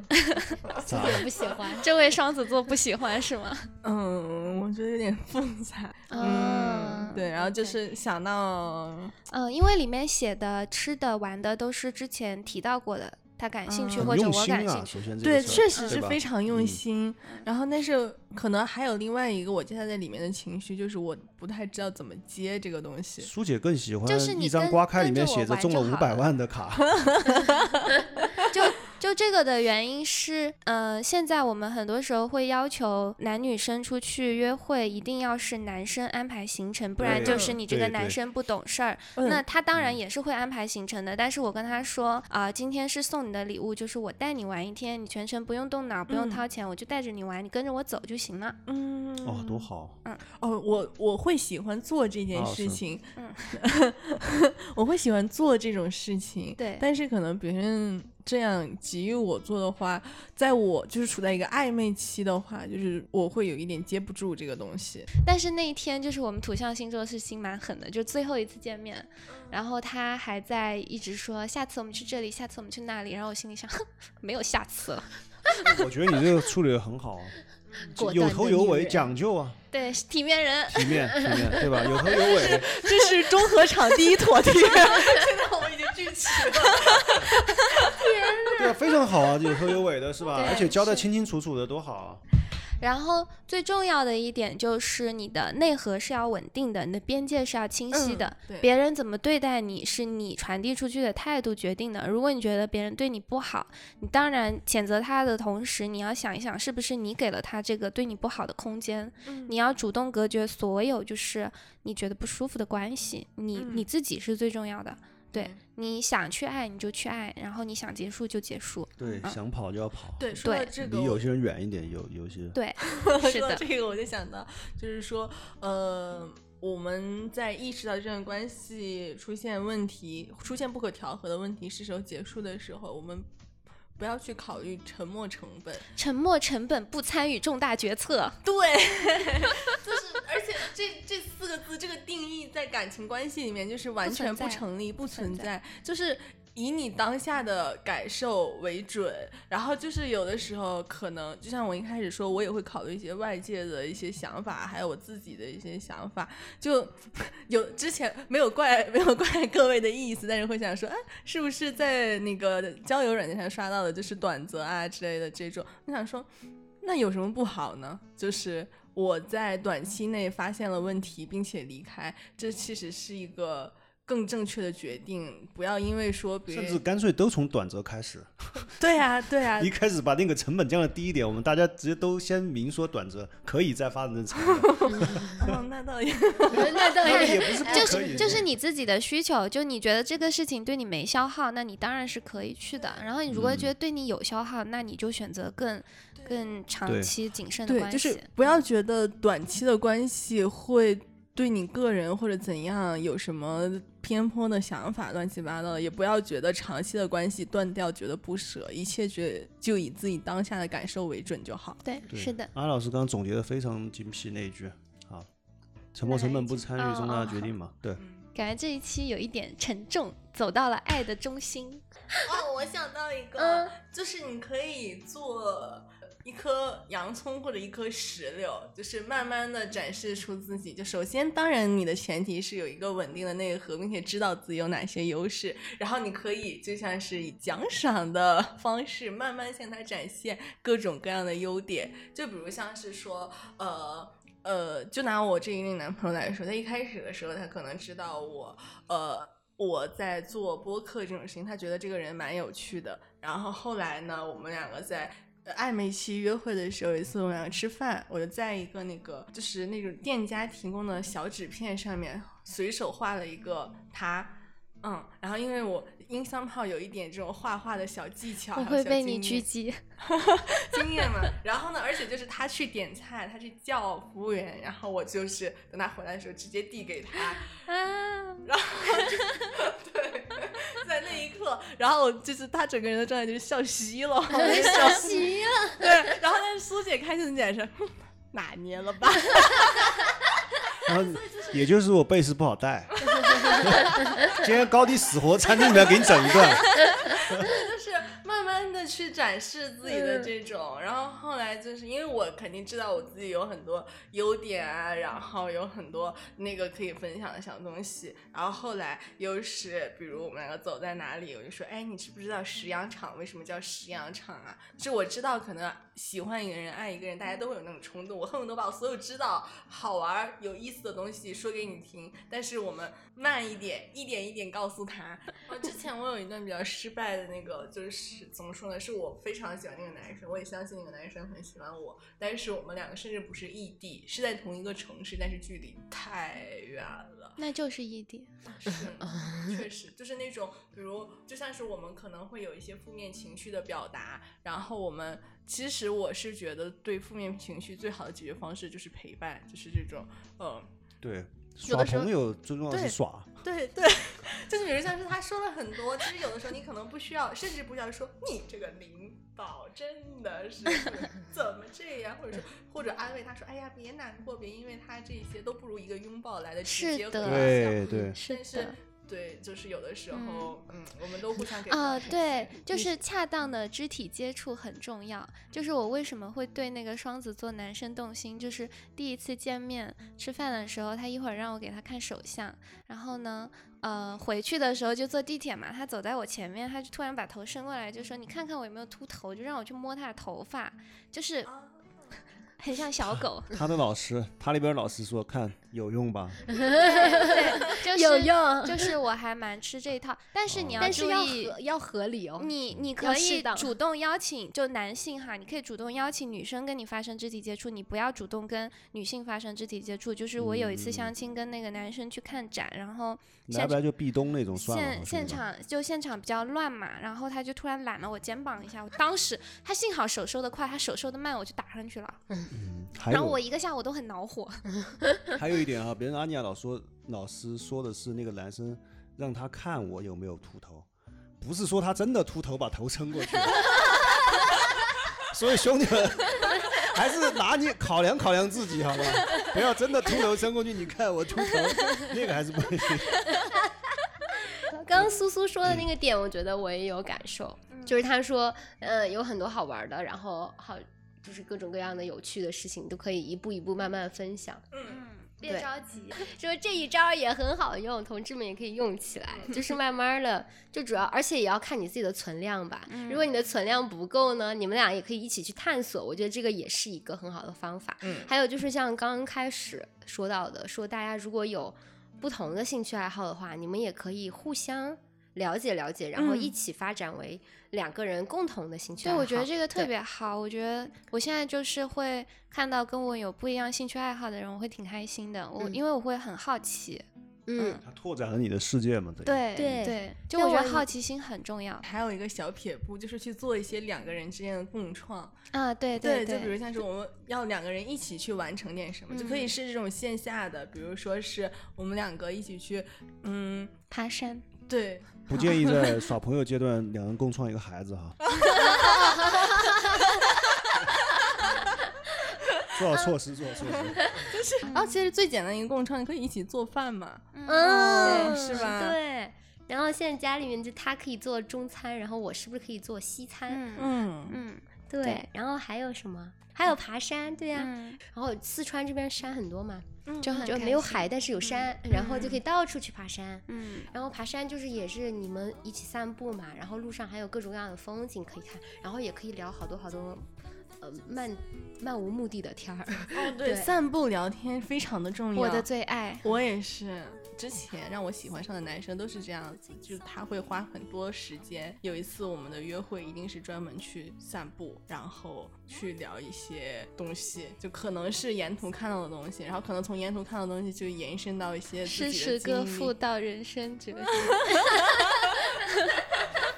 S3: [LAUGHS]
S1: 不喜欢。
S2: 这位双子座不喜欢是吗？
S4: 嗯，我觉得有点复杂。
S2: 嗯
S4: 嗯，对，然后就是想到，
S2: 嗯，因为里面写的吃的玩的都是之前提到过的，他感兴趣
S4: 嗯
S2: 或者我感兴趣。
S4: 对，确实是非常用
S3: 嗯
S4: 心。然后，但是可能还有另外一个我接下在里面的情绪，就是我不太知道怎么接这个东西。
S3: 苏姐更喜欢
S2: 就是你
S3: 一张刮开里面
S2: 跟着我
S3: 写着中了五百万的卡，[LAUGHS] [LAUGHS]
S2: 就就这个的原因是，呃，现在我们很多时候会要求男女生出去约会，一定要是男生安排行程，不然就是你这个男生不懂事儿。
S4: 嗯
S2: 那他当然也是会安排行程的，但是我跟他说啊、今天是送你的礼物，就是我带你玩一天，你全程不用动脑，不用
S4: 嗯
S2: 掏钱，我就带着你玩，你跟着我走就行了。
S4: 嗯，
S3: 哦，多好！
S4: 嗯哦，我我会喜欢做这件事情，
S2: 嗯 [LAUGHS]
S4: 我会喜欢做这种事情，
S2: 对
S4: 但是可能别人这样给予我做的话，在我就是处在一个暧昧期的话，就是我会有一点接不住这个东西。
S2: 但是那一天就是我们土象星座是心蛮狠的，就最后一次见面，然后他还在一直说下次我们去这里，下次我们去那里，然后我心里想，哼，没有下次了。[LAUGHS]
S3: 我觉得你这个处理的很好啊，[LAUGHS] 有头有尾，讲究啊，
S2: 对，体面人。
S3: 体面体面，对吧？有头有尾，
S4: 这是中合场第一坨地，[LAUGHS] 现在我们已经聚齐了。[LAUGHS]
S3: 对啊，非常好啊，有头有尾的是吧？而且交代清清楚楚的，多好啊！
S2: 然后最重要的一点就是你的内核是要稳定的，你的边界是要清晰的。别人怎么对待你是你传递出去的态度决定的。如果你觉得别人对你不好，你当然谴责他的同时，你要想一想是不是你给了他这个对你不好的空间。
S4: 嗯
S2: 你要主动隔绝所有就是你觉得不舒服的关系，你、
S4: 嗯
S2: 你自己是最重要的。对
S4: 嗯，
S2: 你想去爱你就去爱，然后你想结束就结束。
S3: 对，想跑就要跑，
S4: 对，说到这个，
S3: 离有些人远一点，有有些
S2: 对，[LAUGHS] 是
S4: 说到
S2: 的，
S4: 这个我就想到，就是说，呃，我们在意识到这段关系出现问题、出现不可调和的问题是时候结束的时候，我们不要去考虑沉没成本。
S2: 沉没成本不参与重大决策。
S4: 对，就是而且这这四个字这个定义在感情关系里面就是完全不成立，不存在，就是以你当下的感受为准。然后就是有的时候可能，就像我一开始说，我也会考虑一些外界的一些想法，还有我自己的一些想法。就有之前没有怪没有怪各位的意思，但是会想说，哎，是不是在那个交友软件上刷到的就是短则啊之类的这种？我想说。那有什么不好呢？就是我在短期内发现了问题，并且离开，这其实是一个更正确的决定。不要因为说别
S3: 人，甚至干脆都从短则开始。[LAUGHS]
S4: 对呀，对呀，[LAUGHS]
S3: 一开始把那个成本降的低一点，我们大家直接都先明说短则，可以再发展成长。[LAUGHS]
S4: 哦，那倒也，
S1: 那倒
S3: 也不是不
S2: 可以，就是你自己的需求，就你觉得这个事情对你没消耗，那你当然是可以去的。然后你如果觉得对你有消耗，那你就选择更。更长期谨慎的关
S4: 系，就是不要觉得短期的关系会对你个人或者怎样有什么偏颇的想法，乱七八糟的，也不要觉得长期的关系断掉觉得不舍，一切觉就以自己当下的感受为准就好。
S2: 对，是的。
S3: 安老师刚刚总结的非常精辟，那一句好，沉没成本不参与重大决定嘛？对。
S2: 感觉这一期有一点沉重，走到了爱的中心。
S4: 哦，我想到一个，就是你可以做。一颗洋葱或者一颗石榴，就是慢慢的展示出自己。就首先，当然你的前提是有一个稳定的内核，并且知道自己有哪些优势。然后你可以就像是以奖赏的方式，慢慢向他展现各种各样的优点。就比如像是说，呃呃，就拿我这一位男朋友来说，他一开始的时候，他可能知道我，呃，我在做播客这种事情，他觉得这个人蛮有趣的。然后后来呢，我们两个在。暧昧期约会的时候，有一次我们俩吃饭，我就在一个那个就是那种店家提供的小纸片上面随手画了一个他，嗯，然后因为我音箱炮有一点这种画画的小技巧，
S2: 我会被你狙击，[LAUGHS]
S4: 经验嘛。然后呢，而且就是他去点菜，他去叫服务员，然后我就是等他回来的时候直接递给他，啊，然后 [LAUGHS] 对。在那一刻，然后就是他整个人的状态就是笑嘻了，
S1: 笑嘻了。
S4: 对，然后但是苏姐开心的眼神，哪年 [LAUGHS] 了吧？
S3: 然后 [LAUGHS] 也就是我贝斯不好带，[LAUGHS] 今天高低死活餐厅里面给你整一段。[LAUGHS]
S4: 去展示自己的这种，然后后来就是因为我肯定知道我自己有很多优点啊，然后有很多那个可以分享的小东西，然后后来又是比如我们两个走在哪里，我就说，哎，你知不知道石羊场为什么叫石羊场啊？就我知道可能喜欢一个人、爱一个人，大家都会有那种冲动，我恨不得把我所有知道好玩、有意思的东西说给你听，但是我们慢一点，一点一点告诉他。[LAUGHS] 之前我有一段比较失败的那个，就是怎么说？是我非常喜欢那个男生，我也相信那个男生很喜欢我，但是我们两个甚至不是异地，是在同一个城市，但是距离太远了。
S2: 那就是异地，[LAUGHS]
S4: 是，确实就是那种，比如就像是我们可能会有一些负面情绪的表达，然后我们其实我是觉得对负面情绪最好的解决方式就是陪伴，就是这种，嗯，
S3: 对。耍朋友最重要是耍，
S4: 对对，就是比如像是他说了很多，其实有的时候你可能不需要，甚至不需要说你这个领导真的是 [LAUGHS] 怎么这样，或者说或者安慰他说，哎呀别难过，别因为他这些都不如一个拥抱来的直接和
S3: 对对，
S2: 是
S4: 的。对，就是有的时候，嗯，我们都互相给
S2: 啊，对，就是恰当的肢体接触很重要。就是我为什么会对那个双子座男生动心，就是第一次见面吃饭的时候，他一会儿让我给他看手相，然后呢，呃，回去的时候就坐地铁嘛，他走在我前面，他就突然把头伸过来，就说你看看我有没有秃头，就让我去摸他的头发，就是。很像小狗。[LAUGHS]
S3: 他的老师，他那边老师说，看有用吧？[LAUGHS]
S2: 对，就是
S1: 有用。
S2: 就是我还蛮吃这一套，但是你
S1: 要
S2: 注意，
S1: 要合理哦。
S2: 你你可以主动邀请，就男性哈，你可以主动邀请女生跟你发生肢体接触，你不要主动跟女性发生肢体接触。就是我有一次相亲，跟那个男生去看展，然后
S3: 要不然就壁咚那种算
S2: 了。现现场就现场比较乱嘛，然后他就突然揽了我肩膀一下，我当时他幸好手收的快，他手收的慢，我就打上去了。
S3: 嗯，
S2: 然后我一个下午都很恼火。[LAUGHS]
S3: 还有一点哈，别人阿尼亚老说老师说的是那个男生让他看我有没有秃头，不是说他真的秃头把头撑过去。[LAUGHS] 所以兄弟们，还是拿你考量考量自己，好吧？不要真的秃头伸过去，你看我秃头，[LAUGHS] 那个还是不行。
S1: 刚刚苏苏说的那个点，我觉得我也有感受，就是他说，呃，有很多好玩的，然后好就是各种各样的有趣的事情，都可以一步一步慢慢分享。
S2: 嗯，别着急。[LAUGHS]
S1: 说这一招也很好用，同志们也可以用起来，就是慢慢的，就主要而且也要看你自己的存量吧。如果你的存量不够呢，你们俩也可以一起去探索，我觉得这个也是一个很好的方法。
S4: 嗯
S1: 还有就是像刚刚开始说到的，说大家如果有不同的兴趣爱好的话，你们也可以互相了解了解，然后一起发展为两个人共同的兴趣
S2: 对，
S1: 爱好。
S2: 我觉得这个特别好。我觉得我现在就是会看到跟我有不一样兴趣爱好的人，我会挺开心的。我、
S1: 嗯
S2: 因为我会很好奇。
S1: 嗯，
S3: 它拓展了你的世界嘛？
S2: 对
S1: 对
S2: 对，就我觉得好奇心很重要
S4: 还有一个小撇步，就是去做一些两个人之间的共创。
S2: 啊。对
S4: 对，
S2: 对，
S4: 就比如像是我们要两个人一起去完成点什么，就可以
S2: 嗯
S4: 是这种线下的，比如说是我们两个一起去，嗯，
S2: 爬山。
S4: 对，
S3: 不建议在耍朋友阶段两人共创一个孩子哈。[LAUGHS] 做好措施，做好措施。[LAUGHS]
S4: 就是，然后，其实最简单一个共创，你可以一起做饭嘛。
S1: 嗯，
S4: 对是吧
S1: 对。然后现在家里面就他可以做中餐，然后我是不是可以做西餐？
S2: 嗯
S4: 嗯，
S2: 嗯
S1: 对。
S2: 对
S1: 然后还有什么？还有爬山，对呀、
S2: 嗯，
S1: 然后四川这边山很多嘛，
S2: 就很
S1: 就没有海，但是有山，然后就可以到处去爬山。
S2: 嗯
S1: 然后爬山就是也是你们一起散步嘛，然后路上还有各种各样的风景可以看，然后也可以聊好多好多，呃，漫漫无目的的天儿。[LAUGHS]
S4: 哦，对，
S1: 对
S4: 散步聊天非常的重要。
S2: 我的最爱。
S4: 我也是，之前让我喜欢上的男生都是这样子，就是他会花很多时间。有一次我们的约会一定是专门去散步，然后去聊一些东西，就可能是沿途看到的东西，然后可能从沿途看到的东西就延伸到一些自
S2: 诗
S4: 己
S2: 词歌。赋到人生哲学。[LAUGHS] [LAUGHS]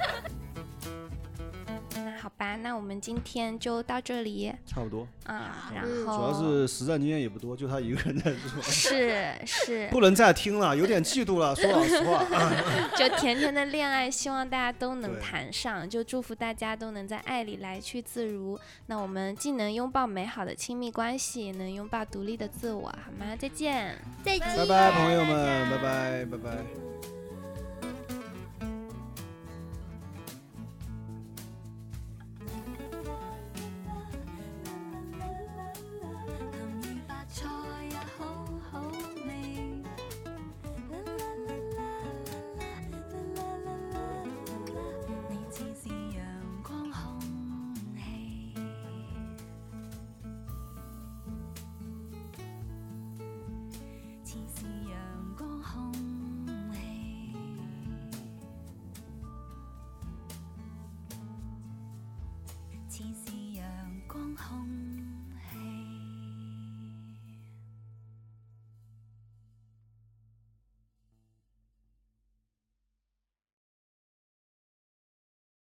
S2: 那好吧，那我们今天就到这里
S3: 差不多，
S2: 啊，然
S1: 嗯
S2: 后
S3: 主要是实战经验也不多，就他一个人在做，[LAUGHS]
S2: 是是，[LAUGHS]
S3: 不能再听了，有点嫉妒了。说老实话，[LAUGHS]
S2: 就甜甜的恋爱，希望大家都能谈上，就祝福大家都能在爱里来去自如。那我们既能拥抱美好的亲密关系，也能拥抱独立的自我，好吗？再见。
S1: 再见，
S3: 拜拜，朋友们，拜拜，拜拜。
S5: 저